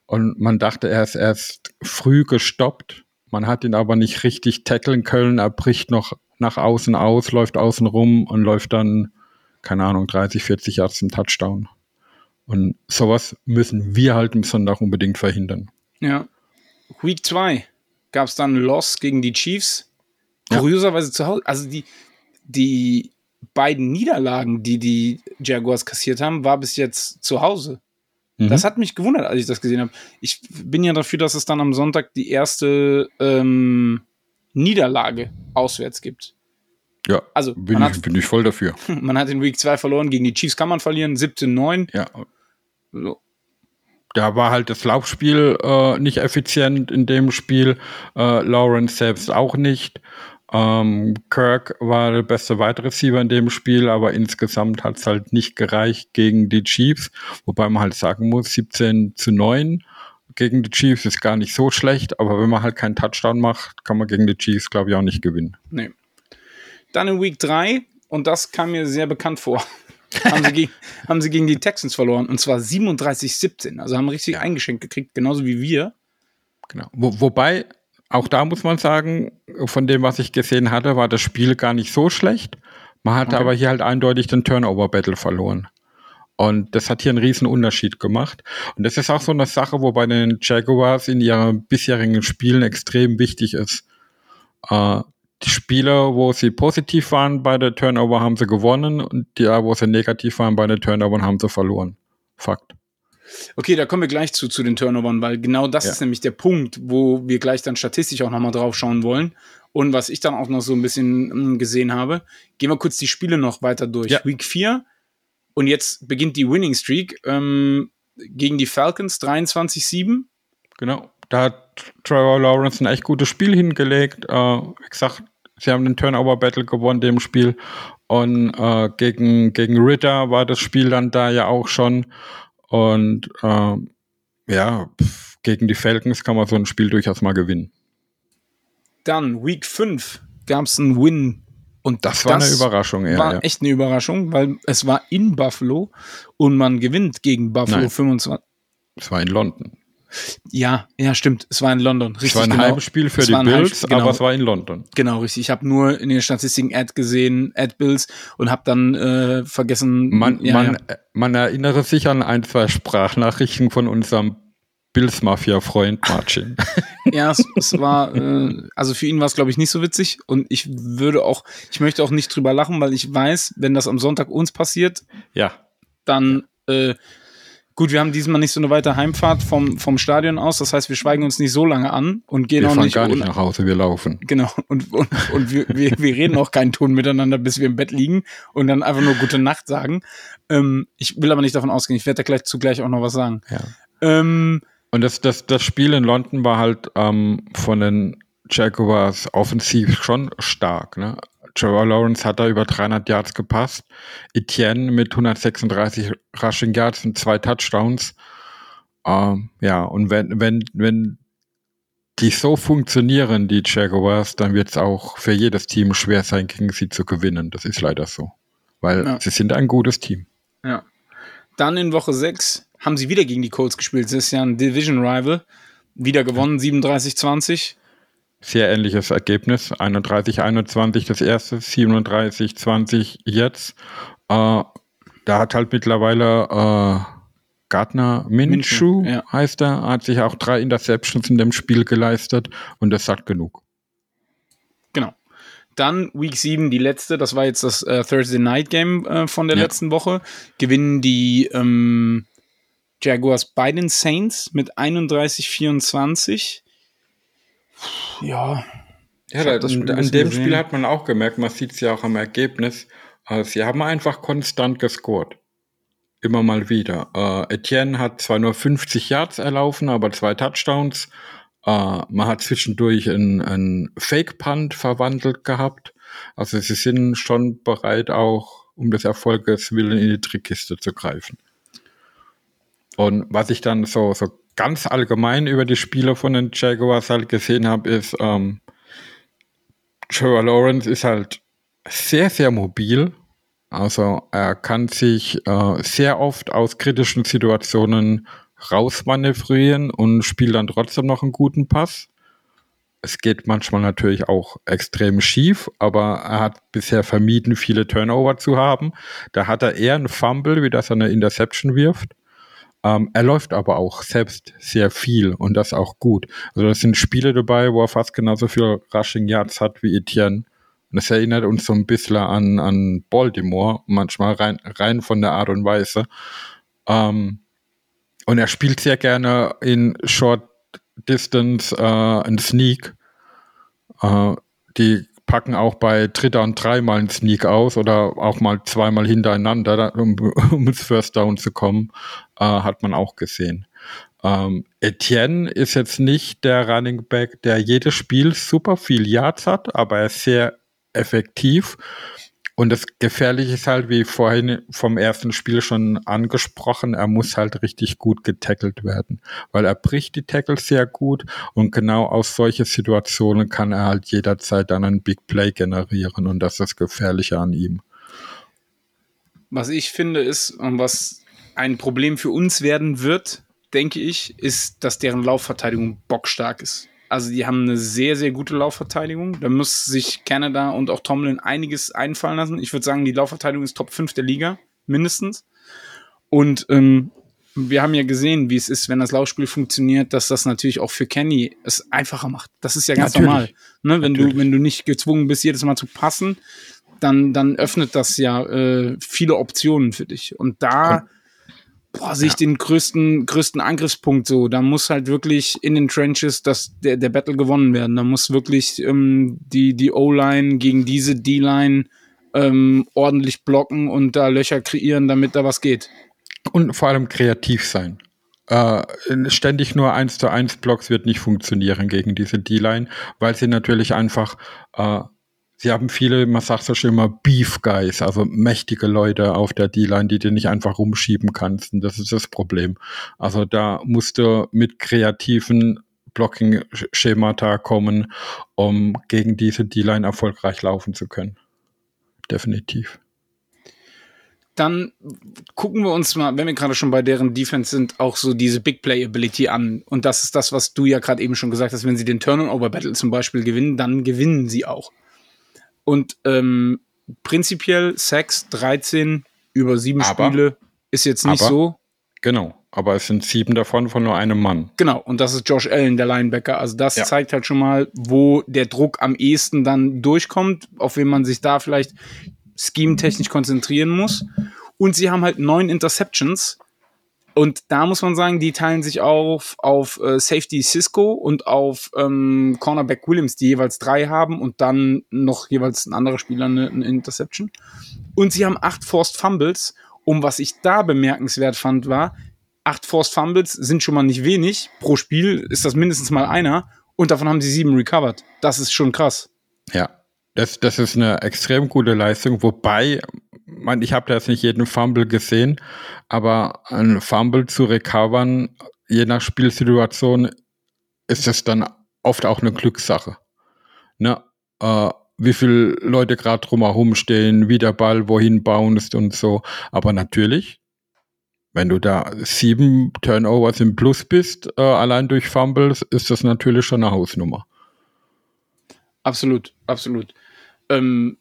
und man dachte, er ist erst früh gestoppt. Man hat ihn aber nicht richtig tackeln können. Er bricht noch nach außen aus, läuft außen rum und läuft dann, keine Ahnung, 30, 40 Yards zum Touchdown. Und sowas müssen wir halt im Sonntag unbedingt verhindern. Ja. Week 2 gab es dann Loss gegen die Chiefs. Ja. Kurioserweise zu Hause. Also die, die beiden Niederlagen, die die Jaguars kassiert haben, war bis jetzt zu Hause. Mhm. Das hat mich gewundert, als ich das gesehen habe. Ich bin ja dafür, dass es dann am Sonntag die erste ähm, Niederlage auswärts gibt. Ja, also bin, ich, hat, bin ich voll dafür. [LAUGHS] Man hat in Week 2 verloren, gegen die Chiefs kann man verlieren, 17-9. Ja. So da war halt das Laufspiel äh, nicht effizient in dem Spiel. Äh, Lawrence selbst auch nicht. Ähm, Kirk war der beste Wide Receiver in dem Spiel, aber insgesamt hat es halt nicht gereicht gegen die Chiefs. Wobei man halt sagen muss, 17 zu 9 gegen die Chiefs ist gar nicht so schlecht, aber wenn man halt keinen Touchdown macht, kann man gegen die Chiefs, glaube ich, auch nicht gewinnen. Nee. Dann in Week 3, und das kam mir sehr bekannt vor haben, sie gegen, haben sie gegen die Texans verloren. Und zwar 37-17. Also haben richtig eingeschenkt gekriegt, genauso wie wir. Genau. Wo, wobei, auch da muss man sagen, von dem, was ich gesehen hatte, war das Spiel gar nicht so schlecht. Man hatte okay. aber hier halt eindeutig den Turnover-Battle verloren. Und das hat hier einen riesen Unterschied gemacht. Und das ist auch so eine Sache, wo bei den Jaguars in ihren bisherigen Spielen extrem wichtig ist. Äh, die Spiele, wo sie positiv waren bei der Turnover, haben sie gewonnen und die, wo sie negativ waren bei der Turnover, haben sie verloren. Fakt. Okay, da kommen wir gleich zu, zu den Turnovern, weil genau das ja. ist nämlich der Punkt, wo wir gleich dann statistisch auch nochmal drauf schauen wollen. Und was ich dann auch noch so ein bisschen hm, gesehen habe, gehen wir kurz die Spiele noch weiter durch. Ja. Week 4 und jetzt beginnt die Winning Streak ähm, gegen die Falcons 23-7. Genau, da hat Trevor Lawrence ein echt gutes Spiel hingelegt. Äh, wie gesagt, sie haben den Turnover-Battle gewonnen, dem Spiel. Und äh, gegen, gegen Ritter war das Spiel dann da ja auch schon. Und äh, ja, gegen die Falcons kann man so ein Spiel durchaus mal gewinnen. Dann Week 5 gab es einen Win. Und das war das eine Überraschung, ja. War ja. echt eine Überraschung, weil es war in Buffalo und man gewinnt gegen Buffalo Nein. 25. Es war in London. Ja, ja, stimmt. Es war in London. Richtig, es war ein genau. Heimspiel für es die Bills, genau. aber es war in London. Genau, richtig. Ich habe nur in den Statistiken Ad gesehen, Ad Bills und habe dann äh, vergessen. Man, ja, man, ja. man erinnere sich an ein, zwei Sprachnachrichten von unserem Bills Mafia-Freund Marcin. [LAUGHS] ja, es, [LAUGHS] es war, äh, also für ihn war es, glaube ich, nicht so witzig. Und ich würde auch, ich möchte auch nicht drüber lachen, weil ich weiß, wenn das am Sonntag uns passiert, ja. dann äh, Gut, wir haben diesmal nicht so eine weite Heimfahrt vom, vom Stadion aus. Das heißt, wir schweigen uns nicht so lange an und gehen wir auch nicht. gar nicht nach Hause, wir laufen. Genau. Und, und, und wir, wir, wir reden auch keinen Ton miteinander, bis wir im Bett liegen und dann einfach nur gute Nacht sagen. Ähm, ich will aber nicht davon ausgehen. Ich werde da gleich zugleich auch noch was sagen. Ja. Ähm, und das, das, das Spiel in London war halt ähm, von den Jaguars offensiv schon stark. Ne? Trevor Lawrence hat da über 300 Yards gepasst. Etienne mit 136 Rushing Yards und zwei Touchdowns. Ähm, ja, und wenn, wenn, wenn die so funktionieren, die Jaguars, dann wird es auch für jedes Team schwer sein, gegen sie zu gewinnen. Das ist leider so. Weil ja. sie sind ein gutes Team. Ja. Dann in Woche 6 haben sie wieder gegen die Colts gespielt. Das ist ja ein Division Rival. Wieder gewonnen, 37-20 sehr ähnliches Ergebnis. 31-21 das erste, 37-20 jetzt. Äh, da hat halt mittlerweile äh, Gardner Minshew, Minshew ja. heißt er, hat sich auch drei Interceptions in dem Spiel geleistet und das sagt genug. Genau. Dann Week 7, die letzte, das war jetzt das äh, Thursday Night Game äh, von der ja. letzten Woche. Gewinnen die ähm, Jaguars bei den Saints mit 31-24 ja. Ja, da, an dem gesehen. Spiel hat man auch gemerkt, man sieht es ja auch am Ergebnis, äh, sie haben einfach konstant gescored. Immer mal wieder. Äh, Etienne hat zwar nur 50 Yards erlaufen, aber zwei Touchdowns. Äh, man hat zwischendurch einen Fake-Punt verwandelt gehabt. Also sie sind schon bereit, auch um des Erfolges willen in die Trickkiste zu greifen. Und was ich dann so, so ganz allgemein über die Spieler von den Jaguars halt gesehen habe, ist, ähm, Trevor Lawrence ist halt sehr, sehr mobil. Also er kann sich äh, sehr oft aus kritischen Situationen rausmanövrieren und spielt dann trotzdem noch einen guten Pass. Es geht manchmal natürlich auch extrem schief, aber er hat bisher vermieden, viele Turnover zu haben. Da hat er eher einen Fumble, wie dass er eine Interception wirft. Ähm, er läuft aber auch selbst sehr viel und das auch gut. Also das sind Spiele dabei, wo er fast genauso viel Rushing Yards hat wie Etienne. Und das erinnert uns so ein bisschen an, an Baltimore, manchmal rein, rein von der Art und Weise. Ähm, und er spielt sehr gerne in Short Distance, äh, in Sneak. Äh, die packen auch bei Dritter und dreimal einen Sneak aus oder auch mal zweimal hintereinander, um, [LAUGHS] um ins First Down zu kommen, äh, hat man auch gesehen. Ähm, Etienne ist jetzt nicht der Running Back, der jedes Spiel super viel Yards hat, aber er ist sehr effektiv und das Gefährliche ist halt, wie vorhin vom ersten Spiel schon angesprochen, er muss halt richtig gut getackelt werden, weil er bricht die Tackles sehr gut und genau aus solchen Situationen kann er halt jederzeit dann einen Big Play generieren und das ist das Gefährliche an ihm. Was ich finde ist, was ein Problem für uns werden wird, denke ich, ist, dass deren Laufverteidigung bockstark ist. Also die haben eine sehr, sehr gute Laufverteidigung. Da muss sich Canada und auch Tomlin einiges einfallen lassen. Ich würde sagen, die Laufverteidigung ist Top 5 der Liga, mindestens. Und ähm, wir haben ja gesehen, wie es ist, wenn das Laufspiel funktioniert, dass das natürlich auch für Kenny es einfacher macht. Das ist ja ganz Natürlich. normal. Ne? Wenn Natürlich. du, wenn du nicht gezwungen bist, jedes Mal zu passen, dann, dann öffnet das ja äh, viele Optionen für dich. Und da boah, sehe ich den größten, größten Angriffspunkt so. Da muss halt wirklich in den Trenches das, der, der Battle gewonnen werden. Da muss wirklich ähm, die, die O-Line gegen diese D-Line ähm, ordentlich blocken und da Löcher kreieren, damit da was geht. Und vor allem kreativ sein. Äh, ständig nur 1 zu 1 Blocks wird nicht funktionieren gegen diese D-Line, weil sie natürlich einfach, äh, sie haben viele, man sagt so schön immer Beef Guys, also mächtige Leute auf der D-Line, die du nicht einfach rumschieben kannst. Und das ist das Problem. Also da musst du mit kreativen Blocking-Schemata kommen, um gegen diese D-Line erfolgreich laufen zu können. Definitiv. Dann gucken wir uns mal, wenn wir gerade schon bei deren Defense sind, auch so diese Big Play Ability an. Und das ist das, was du ja gerade eben schon gesagt hast. Wenn sie den Turnover Battle zum Beispiel gewinnen, dann gewinnen sie auch. Und ähm, prinzipiell Sex 13 über sieben Aber- Spiele ist jetzt nicht aber- so. Genau. Aber es sind sieben davon von nur einem Mann. Genau, und das ist Josh Allen, der Linebacker. Also das Ja. zeigt halt schon mal, wo der Druck am ehesten dann durchkommt, auf wen man sich da vielleicht scheme-technisch konzentrieren muss. Und sie haben halt neun Interceptions. Und da muss man sagen, die teilen sich auf, auf äh, Safety Cisco und auf ähm, Cornerback Williams, die jeweils drei haben und dann noch jeweils ein anderer Spieler eine, eine Interception. Und sie haben acht Forced Fumbles. Um was ich da bemerkenswert fand, war, acht Forced Fumbles sind schon mal nicht wenig. Pro Spiel ist das mindestens mal einer. Und davon haben sie sieben recovered. Das ist schon krass. Ja, das, das ist eine extrem gute Leistung, wobei, man, ich habe da jetzt nicht jeden Fumble gesehen, aber ein Fumble zu recovern, je nach Spielsituation, ist das dann oft auch eine Glückssache. Ne? Äh, wie viele Leute gerade drumherum stehen, wie der Ball wohin bounced und so. Aber natürlich, wenn du da sieben Turnovers im Plus bist, äh, allein durch Fumbles, ist das natürlich schon eine Hausnummer. Absolut, absolut. Ähm,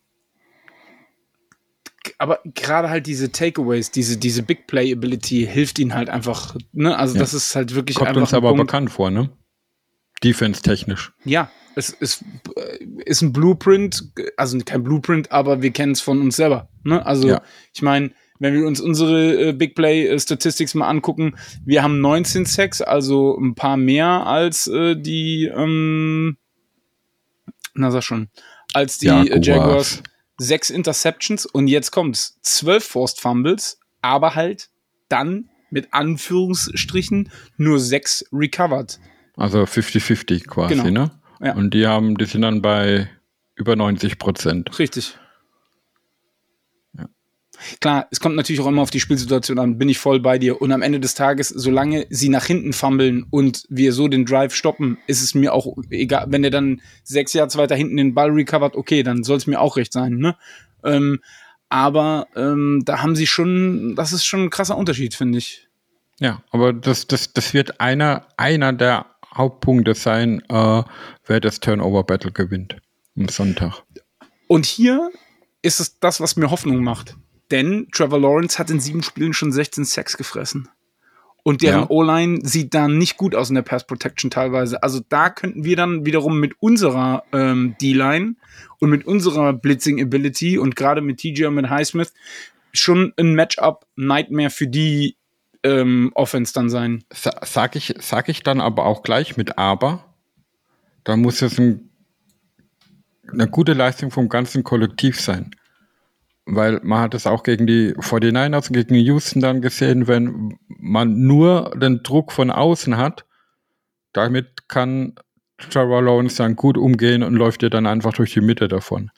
aber gerade halt diese Takeaways, diese, diese Big Play Ability hilft ihnen halt einfach. Ne? Also Ja. das ist halt wirklich Kommt einfach uns ein aber Punkt. bekannt vor, ne? Defense-technisch. Ja, es ist, ist ein Blueprint, also kein Blueprint, aber wir kennen es von uns selber. Ne? Also Ja. ich meine, wenn wir uns unsere äh, Big Play äh, Statistics mal angucken, wir haben 19 Sacks, also ein paar mehr als äh, die, ähm, na sag schon, als die äh, Jaguars. Jaguars. Sechs Interceptions und jetzt kommt's. Zwölf Forced Fumbles, aber halt dann mit Anführungsstrichen nur sechs recovered. Also 50-50 quasi, Genau. ne? Ja. Und die haben, die sind dann bei über 90 Prozent. Richtig. Klar, es kommt natürlich auch immer auf die Spielsituation an, bin ich voll bei dir. Und am Ende des Tages, solange sie nach hinten fummeln und wir so den Drive stoppen, ist es mir auch egal, wenn der dann sechs Yards weiter hinten den Ball recovert, okay, dann soll es mir auch recht sein, ne? Ähm, aber ähm, da haben sie schon, das ist schon ein krasser Unterschied, finde ich. Ja, aber das, das, das wird einer, einer der Hauptpunkte sein, äh, wer das Turnover-Battle gewinnt am Sonntag. Und hier ist es das, was mir Hoffnung macht. Denn Trevor Lawrence hat in sieben Spielen schon 16 Sacks gefressen. Und deren Ja. O-Line sieht dann nicht gut aus in der Pass Protection teilweise. Also da könnten wir dann wiederum mit unserer ähm, D-Line und mit unserer Blitzing Ability und gerade mit TJ und mit Highsmith schon ein Matchup Nightmare für die ähm, Offense dann sein. Sa sag, ich, sag ich dann aber auch gleich mit aber, da muss es ein, eine gute Leistung vom ganzen Kollektiv sein. Weil man hat es auch gegen die 49ers und gegen Houston dann gesehen, wenn man nur den Druck von außen hat, damit kann Trevor Lawrence dann gut umgehen und läuft dir dann einfach durch die Mitte davon.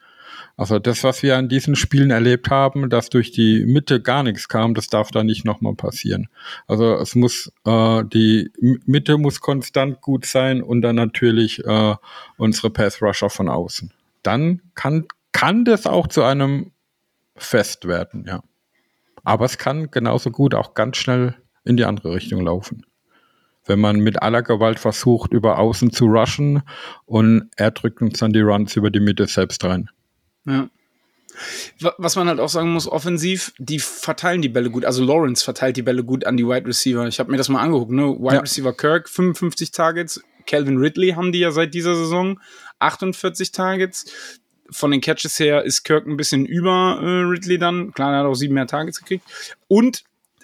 Also das, was wir an diesen Spielen erlebt haben, dass durch die Mitte gar nichts kam, das darf da nicht nochmal passieren. Also es muss, äh, die Mitte muss konstant gut sein und dann natürlich äh, unsere Pass Rusher von außen. Dann kann, kann das auch zu einem Fest werden, ja. Aber es kann genauso gut auch ganz schnell in die andere Richtung laufen. Wenn man mit aller Gewalt versucht, über außen zu rushen und er drückt uns dann die Runs über die Mitte selbst rein. Ja. Was man halt auch sagen muss, offensiv, die verteilen die Bälle gut. Also Lawrence verteilt die Bälle gut an die Wide Receiver. Ich habe mir das mal angeguckt. Ne? Wide ja. Receiver Kirk, 55 Targets. Calvin Ridley haben die ja seit dieser Saison. 48 Targets. Von den Catches her ist Kirk ein bisschen über äh, Ridley dann. Klar, er hat auch sieben mehr Targets gekriegt. Und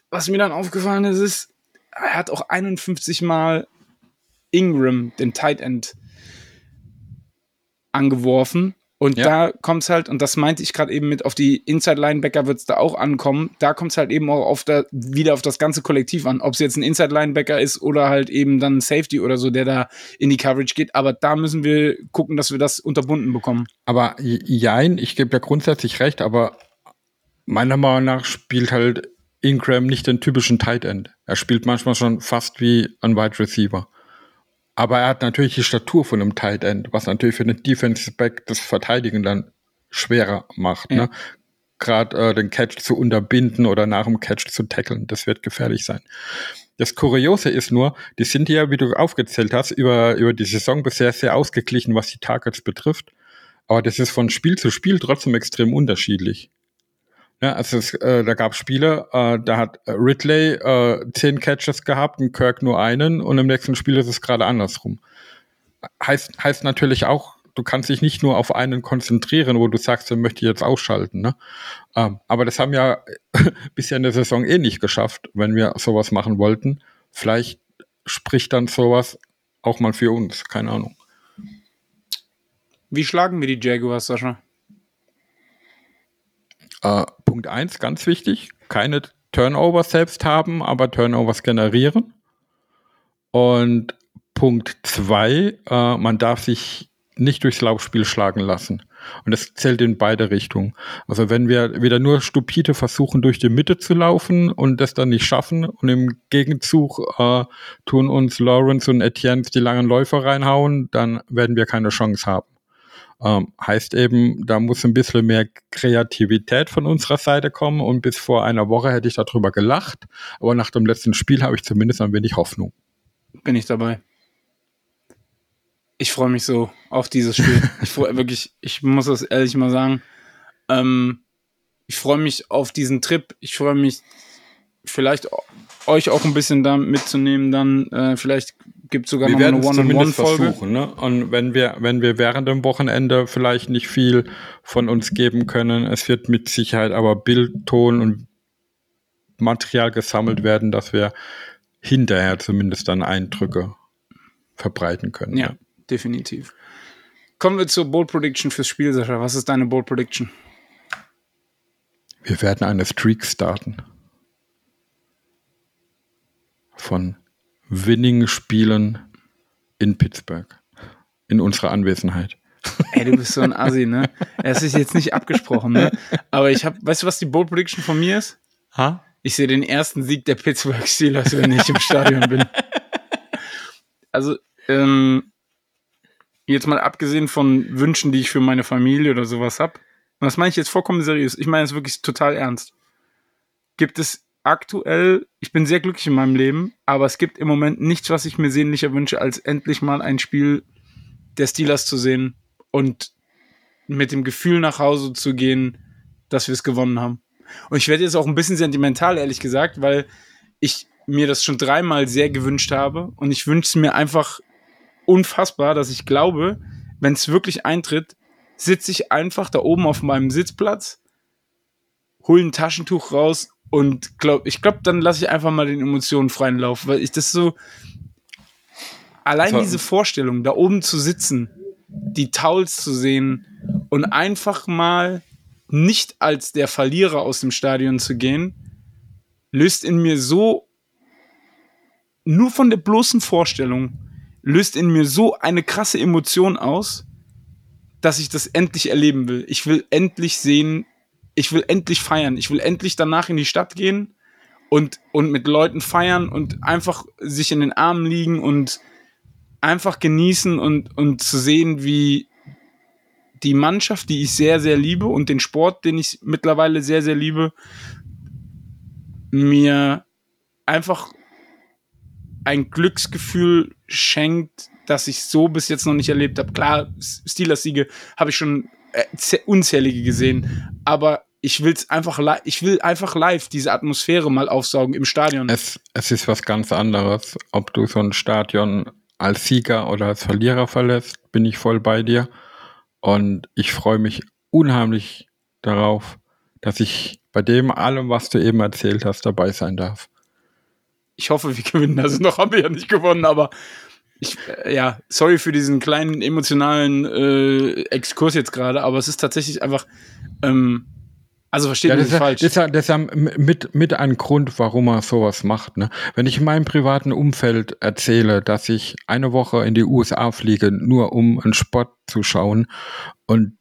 was mir dann aufgefallen ist, ist, er hat auch 51 Mal Ingram, den Tight End, angeworfen. Und ja. da kommt es halt, und das meinte ich gerade eben mit, auf die Inside-Linebacker wird es da auch ankommen. Da kommt es halt eben auch auf der, wieder auf das ganze Kollektiv an. Ob es jetzt ein Inside-Linebacker ist oder halt eben dann ein Safety oder so, der da in die Coverage geht. Aber da müssen wir gucken, dass wir das unterbunden bekommen. Aber jein, ich gebe ja grundsätzlich recht, aber meiner Meinung nach spielt halt Ingram nicht den typischen Tight End. Er spielt manchmal schon fast wie ein Wide Receiver. Aber er hat natürlich die Statur von einem Tight End, was natürlich für den Defensive Back das Verteidigen dann schwerer macht. Ja. Ne? Gerade äh, den Catch zu unterbinden oder nach dem Catch zu tackeln, das wird gefährlich sein. Das Kuriose ist nur, die sind ja, wie du aufgezählt hast, über, über die Saison bisher sehr ausgeglichen, was die Targets betrifft. Aber das ist von Spiel zu Spiel trotzdem extrem unterschiedlich. Ja, also es, äh, da gab Spiele, äh, da hat Ridley äh, zehn Catches gehabt und Kirk nur einen und im nächsten Spiel ist es gerade andersrum. Heißt, heißt natürlich auch, du kannst dich nicht nur auf einen konzentrieren, wo du sagst, dann möchte ich jetzt ausschalten. Ne? Ähm, aber das haben ja [LAUGHS] bisher in der Saison eh nicht geschafft, wenn wir sowas machen wollten. Vielleicht spricht dann sowas auch mal für uns, keine Ahnung. Wie schlagen wir die Jaguars, Sascha? Äh, Punkt eins ganz wichtig, keine Turnovers selbst haben, aber Turnovers generieren. Und Punkt zwei, äh, man darf sich nicht durchs Laufspiel schlagen lassen. Und das zählt in beide Richtungen. Also wenn wir wieder nur stupide versuchen, durch die Mitte zu laufen und das dann nicht schaffen und im Gegenzug äh, tun uns Lawrence und Etienne die langen Läufer reinhauen, dann werden wir keine Chance haben. Ähm, heißt eben, da muss ein bisschen mehr Kreativität von unserer Seite kommen und bis vor einer Woche hätte ich darüber gelacht, aber nach dem letzten Spiel habe ich zumindest ein wenig Hoffnung. Bin ich dabei. Ich freue mich so auf dieses Spiel. [LAUGHS] ich freue wirklich, ich muss das ehrlich mal sagen. Ähm, ich freue mich auf diesen Trip. Ich freue mich vielleicht euch auch ein bisschen da mitzunehmen, dann äh, vielleicht gibt sogar wir noch eine One-on-One-Folge. Ne? Und wenn wir, wenn wir während dem Wochenende vielleicht nicht viel von uns geben können, es wird mit Sicherheit aber Bild, Ton und Material gesammelt werden, dass wir hinterher zumindest dann Eindrücke verbreiten können. Ja, ja. definitiv. Kommen wir zur Bold Prediction fürs Spiel, Sascha. Was ist deine Bold Prediction? Wir werden eine Streak starten. Von Winning-Spielen in Pittsburgh. In unserer Anwesenheit. [LAUGHS] Ey, du bist so ein Assi, ne? Es ist jetzt nicht abgesprochen, ne? Aber ich hab, weißt du, was die Bold Prediction von mir ist? Ha? Ich sehe den ersten Sieg der Pittsburgh Steelers, wenn ich im Stadion bin. Also, ähm, jetzt mal abgesehen von Wünschen, die ich für meine Familie oder sowas hab. Und das meine ich jetzt vollkommen seriös. Ich meine es wirklich total ernst. Gibt es aktuell, ich bin sehr glücklich in meinem Leben, aber es gibt im Moment nichts, was ich mir sehnlicher wünsche, als endlich mal ein Spiel der Steelers zu sehen und mit dem Gefühl nach Hause zu gehen, dass wir es gewonnen haben. Und ich werde jetzt auch ein bisschen sentimental, ehrlich gesagt, weil ich mir das schon dreimal sehr gewünscht habe und ich wünsche es mir einfach unfassbar, dass ich glaube, wenn es wirklich eintritt, sitze ich einfach da oben auf meinem Sitzplatz, hole ein Taschentuch raus und glaub, ich glaube, dann lasse ich einfach mal den Emotionen freien Lauf, weil ich das so. Allein diese Vorstellung, da oben zu sitzen, die Towels zu sehen und einfach mal nicht als der Verlierer aus dem Stadion zu gehen, löst in mir so, nur von der bloßen Vorstellung, löst in mir so eine krasse Emotion aus, dass ich das endlich erleben will. Ich will endlich sehen, ich will endlich feiern. Ich will endlich danach in die Stadt gehen und, und mit Leuten feiern und einfach sich in den Armen liegen und einfach genießen und, und zu sehen, wie die Mannschaft, die ich sehr, sehr liebe und den Sport, den ich mittlerweile sehr, sehr liebe, mir einfach ein Glücksgefühl schenkt, das ich so bis jetzt noch nicht erlebt habe. Klar, Steelers-Siege habe ich schon unzählige gesehen, aber ich will's einfach, ich will einfach live diese Atmosphäre mal aufsaugen im Stadion. Es, es ist was ganz anderes, ob du so ein Stadion als Sieger oder als Verlierer verlässt, bin ich voll bei dir. Und ich freue mich unheimlich darauf, dass ich bei dem allem, was du eben erzählt hast, dabei sein darf. Ich hoffe, wir [LAUGHS] gewinnen. Also noch haben wir ja nicht gewonnen, aber ich, äh, ja, sorry für diesen kleinen emotionalen äh, Exkurs jetzt gerade, aber es ist tatsächlich einfach, ähm, also versteht ja, mich nicht falsch. Das ist, ja, das ist ja mit, mit ein Grund, warum er sowas macht. Ne? Wenn ich in meinem privaten Umfeld erzähle, dass ich eine Woche in die USA fliege, nur um einen Sport zu schauen und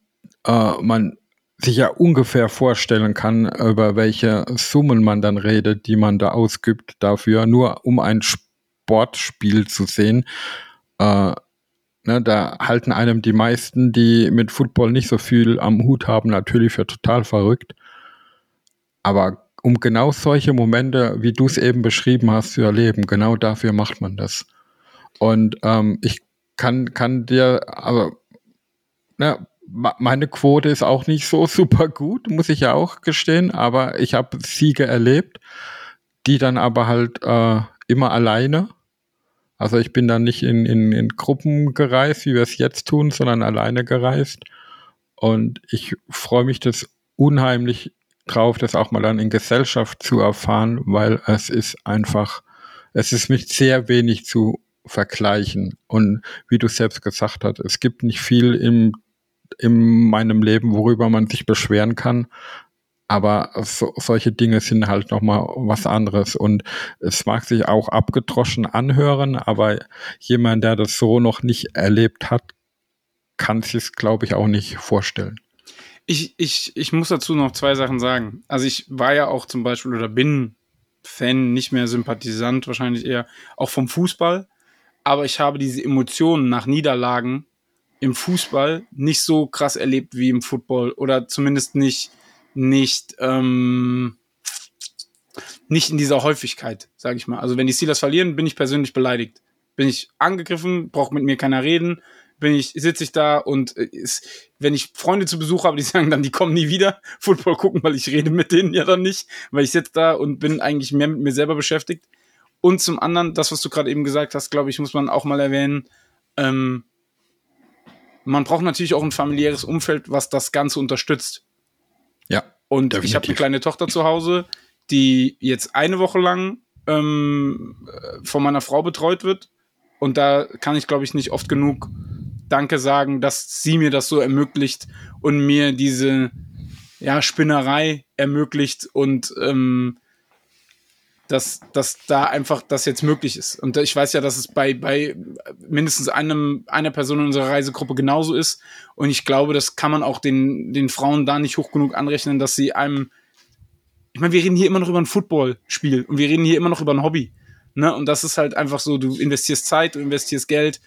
äh, man sich ja ungefähr vorstellen kann, über welche Summen man dann redet, die man da ausgibt dafür, nur um ein Sportspiel zu sehen. Äh, ne, da halten einem die meisten, die mit Football nicht so viel am Hut haben, natürlich für total verrückt. Aber um genau solche Momente, wie du es eben beschrieben hast, zu erleben, genau dafür macht man das. Und ähm, ich kann, kann dir, also, ne, meine Quote ist auch nicht so [LAUGHS] super gut, muss ich ja auch gestehen, aber ich habe Siege erlebt, die dann aber halt äh, immer alleine. Also ich bin dann nicht in, in, in Gruppen gereist, wie wir es jetzt tun, sondern alleine gereist. Und ich freue mich das unheimlich drauf, das auch mal dann in Gesellschaft zu erfahren, weil es ist einfach, es ist mit sehr wenig zu vergleichen. Und wie du selbst gesagt hast, es gibt nicht viel im in meinem Leben, worüber man sich beschweren kann. Aber so, solche Dinge sind halt nochmal was anderes. Und es mag sich auch abgedroschen anhören, aber jemand, der das so noch nicht erlebt hat, kann sich es, glaube ich, auch nicht vorstellen. Ich, ich, ich muss dazu noch zwei Sachen sagen. Also ich war ja auch zum Beispiel oder bin Fan, nicht mehr Sympathisant, wahrscheinlich eher auch vom Fußball. Aber ich habe diese Emotionen nach Niederlagen im Fußball nicht so krass erlebt wie im Football oder zumindest nicht nicht ähm, nicht in dieser Häufigkeit, sage ich mal. Also wenn die Steelers verlieren, bin ich persönlich beleidigt. Bin ich angegriffen, braucht mit mir keiner reden, bin ich sitze ich da und äh, ist, wenn ich Freunde zu Besuch habe, die [LAUGHS] sagen dann, die kommen nie wieder Football gucken, weil ich rede mit denen ja dann nicht, weil ich sitze da und bin eigentlich mehr mit mir selber beschäftigt. Und zum anderen, das, was du gerade eben gesagt hast, glaube ich, muss man auch mal erwähnen. Ähm, man braucht natürlich auch ein familiäres Umfeld, was das Ganze unterstützt. Ja. Und definitiv. ich habe eine kleine Tochter zu Hause, die jetzt eine Woche lang ähm, von meiner Frau betreut wird. Und da kann ich, glaube ich, nicht oft genug Danke sagen, dass sie mir das so ermöglicht und mir diese ja, Spinnerei ermöglicht und ähm, dass, dass da einfach das jetzt möglich ist. Und ich weiß ja, dass es bei, bei mindestens einem, einer Person in unserer Reisegruppe genauso ist. Und ich glaube, das kann man auch den, den Frauen da nicht hoch genug anrechnen, dass sie einem. Ich meine, wir reden hier immer noch über ein Footballspiel und wir reden hier immer noch über ein Hobby. Ne? Und das ist halt einfach so, du investierst Zeit, du investierst Geld.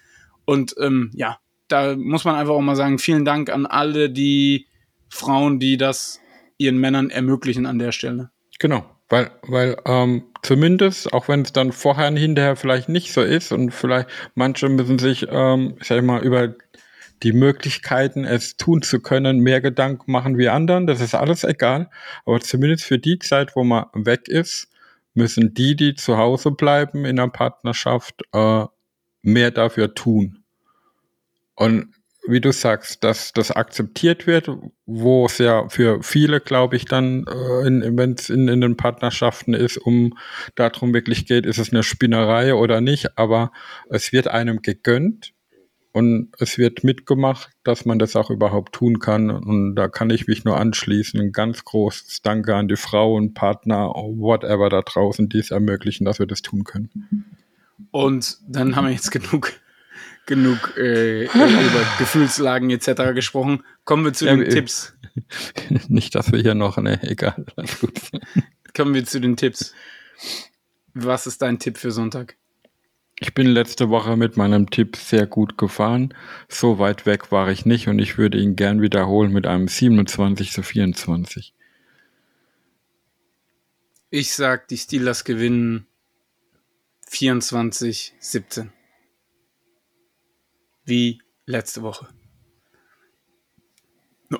Und ähm, ja, da muss man einfach auch mal sagen, vielen Dank an alle die Frauen, die das ihren Männern ermöglichen an der Stelle. Genau. Weil, weil ähm, zumindest, auch wenn es dann vorher und hinterher vielleicht nicht so ist und vielleicht manche müssen sich, ähm, ich sag mal, über die Möglichkeiten, es tun zu können, mehr Gedanken machen wie anderen. Das ist alles egal. Aber zumindest für die Zeit, wo man weg ist, müssen die, die zu Hause bleiben in der Partnerschaft, äh, mehr dafür tun. Und wie du sagst, dass das akzeptiert wird, wo es ja für viele, glaube ich, dann, äh, wenn es in, in den Partnerschaften ist, um darum wirklich geht, ist es eine Spinnerei oder nicht, aber es wird einem gegönnt und es wird mitgemacht, dass man das auch überhaupt tun kann. Und da kann ich mich nur anschließen. Ein ganz großes Danke an die Frauen, Partner, whatever da draußen, die es ermöglichen, dass wir das tun können. Und dann haben wir jetzt genug genug äh, über [LAUGHS] Gefühlslagen etc. gesprochen. Kommen wir zu ja, den Tipps. [LAUGHS] Nicht, dass wir hier noch, ne, egal. [LAUGHS] Kommen wir zu den Tipps. Was ist dein Tipp für Sonntag? Ich bin letzte Woche mit meinem Tipp sehr gut gefahren. So weit weg war ich nicht und ich würde ihn gern wiederholen mit einem 27 zu 24. Ich sag, die Steelers gewinnen 24 17 wie letzte Woche.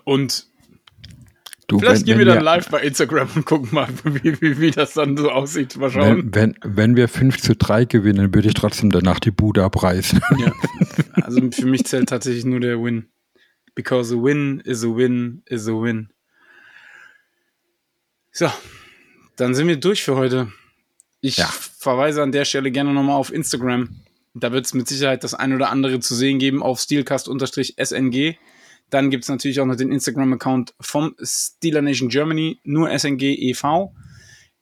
Und Du, vielleicht wenn- gehen wir dann live bei Instagram und gucken mal, [LAUGHS] wie, wie, wie das dann so aussieht. Mal schauen. Wenn, wenn, wenn wir 5 zu 3 gewinnen, würde ich trotzdem danach die Bude abreißen. Ja. [LAUGHS] Also für mich zählt tatsächlich nur der Win. Because a win is a win is a win. So, dann sind wir durch für heute. Ich Ja. verweise an der Stelle gerne nochmal auf Instagram. Da wird es mit Sicherheit das ein oder andere zu sehen geben auf steelcast-sng. Dann gibt es natürlich auch noch den Instagram-Account vom Steeler Nation Germany, nur SNG e.V.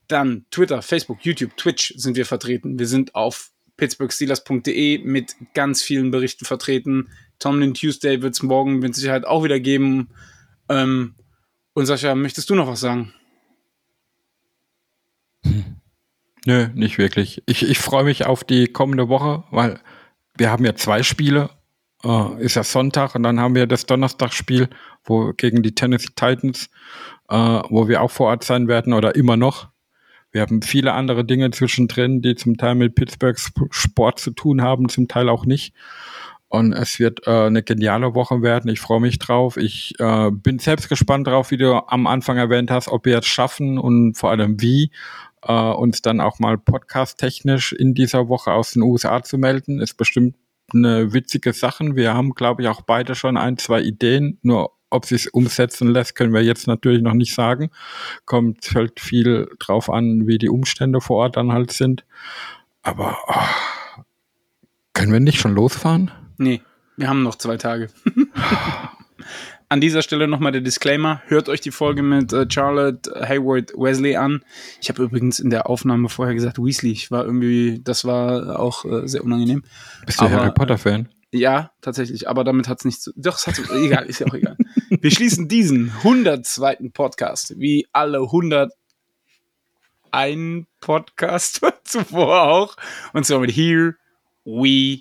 Dann Twitter, Facebook, YouTube, Twitch sind wir vertreten. Wir sind auf pittsburghsteelers.de mit ganz vielen Berichten vertreten. Tomlin Tuesday wird es morgen mit Sicherheit auch wieder geben. Ähm, und Sascha, möchtest du noch was sagen? Nö, nicht wirklich. Ich, ich freue mich auf die kommende Woche, weil wir haben ja zwei Spiele. Äh, ist ja Sonntag und dann haben wir das Donnerstagsspiel, wo gegen die Tennessee Titans, äh, wo wir auch vor Ort sein werden oder immer noch. Wir haben viele andere Dinge zwischendrin, die zum Teil mit Pittsburghs Sport zu tun haben, zum Teil auch nicht. Und es wird äh, eine geniale Woche werden. Ich freue mich drauf. Ich äh, bin selbst gespannt drauf, wie du am Anfang erwähnt hast, ob wir es schaffen und vor allem wie, äh, uns dann auch mal podcast-technisch in dieser Woche aus den USA zu melden. Ist bestimmt eine witzige Sache. Wir haben, glaube ich, auch beide schon ein, zwei Ideen. Nur ob sie es umsetzen lässt, können wir jetzt natürlich noch nicht sagen. Kommt halt viel drauf an, wie die Umstände vor Ort dann halt sind. Aber oh, können wir nicht schon losfahren? Nee, wir haben noch zwei Tage. [LAUGHS] An dieser Stelle nochmal der Disclaimer. Hört euch die Folge mit äh, Charlotte Hayward Wesley an. Ich habe übrigens in der Aufnahme vorher gesagt Weasley. Ich war irgendwie, das war auch äh, sehr unangenehm. Bist du Aber, Harry Potter-Fan? Ja, tatsächlich. Aber damit hat es nichts zu. Doch, es hat egal, ist ja auch egal. Wir schließen diesen 102. Podcast, wie alle 100 ein Podcast [LAUGHS] zuvor auch. Und zwar mit Here We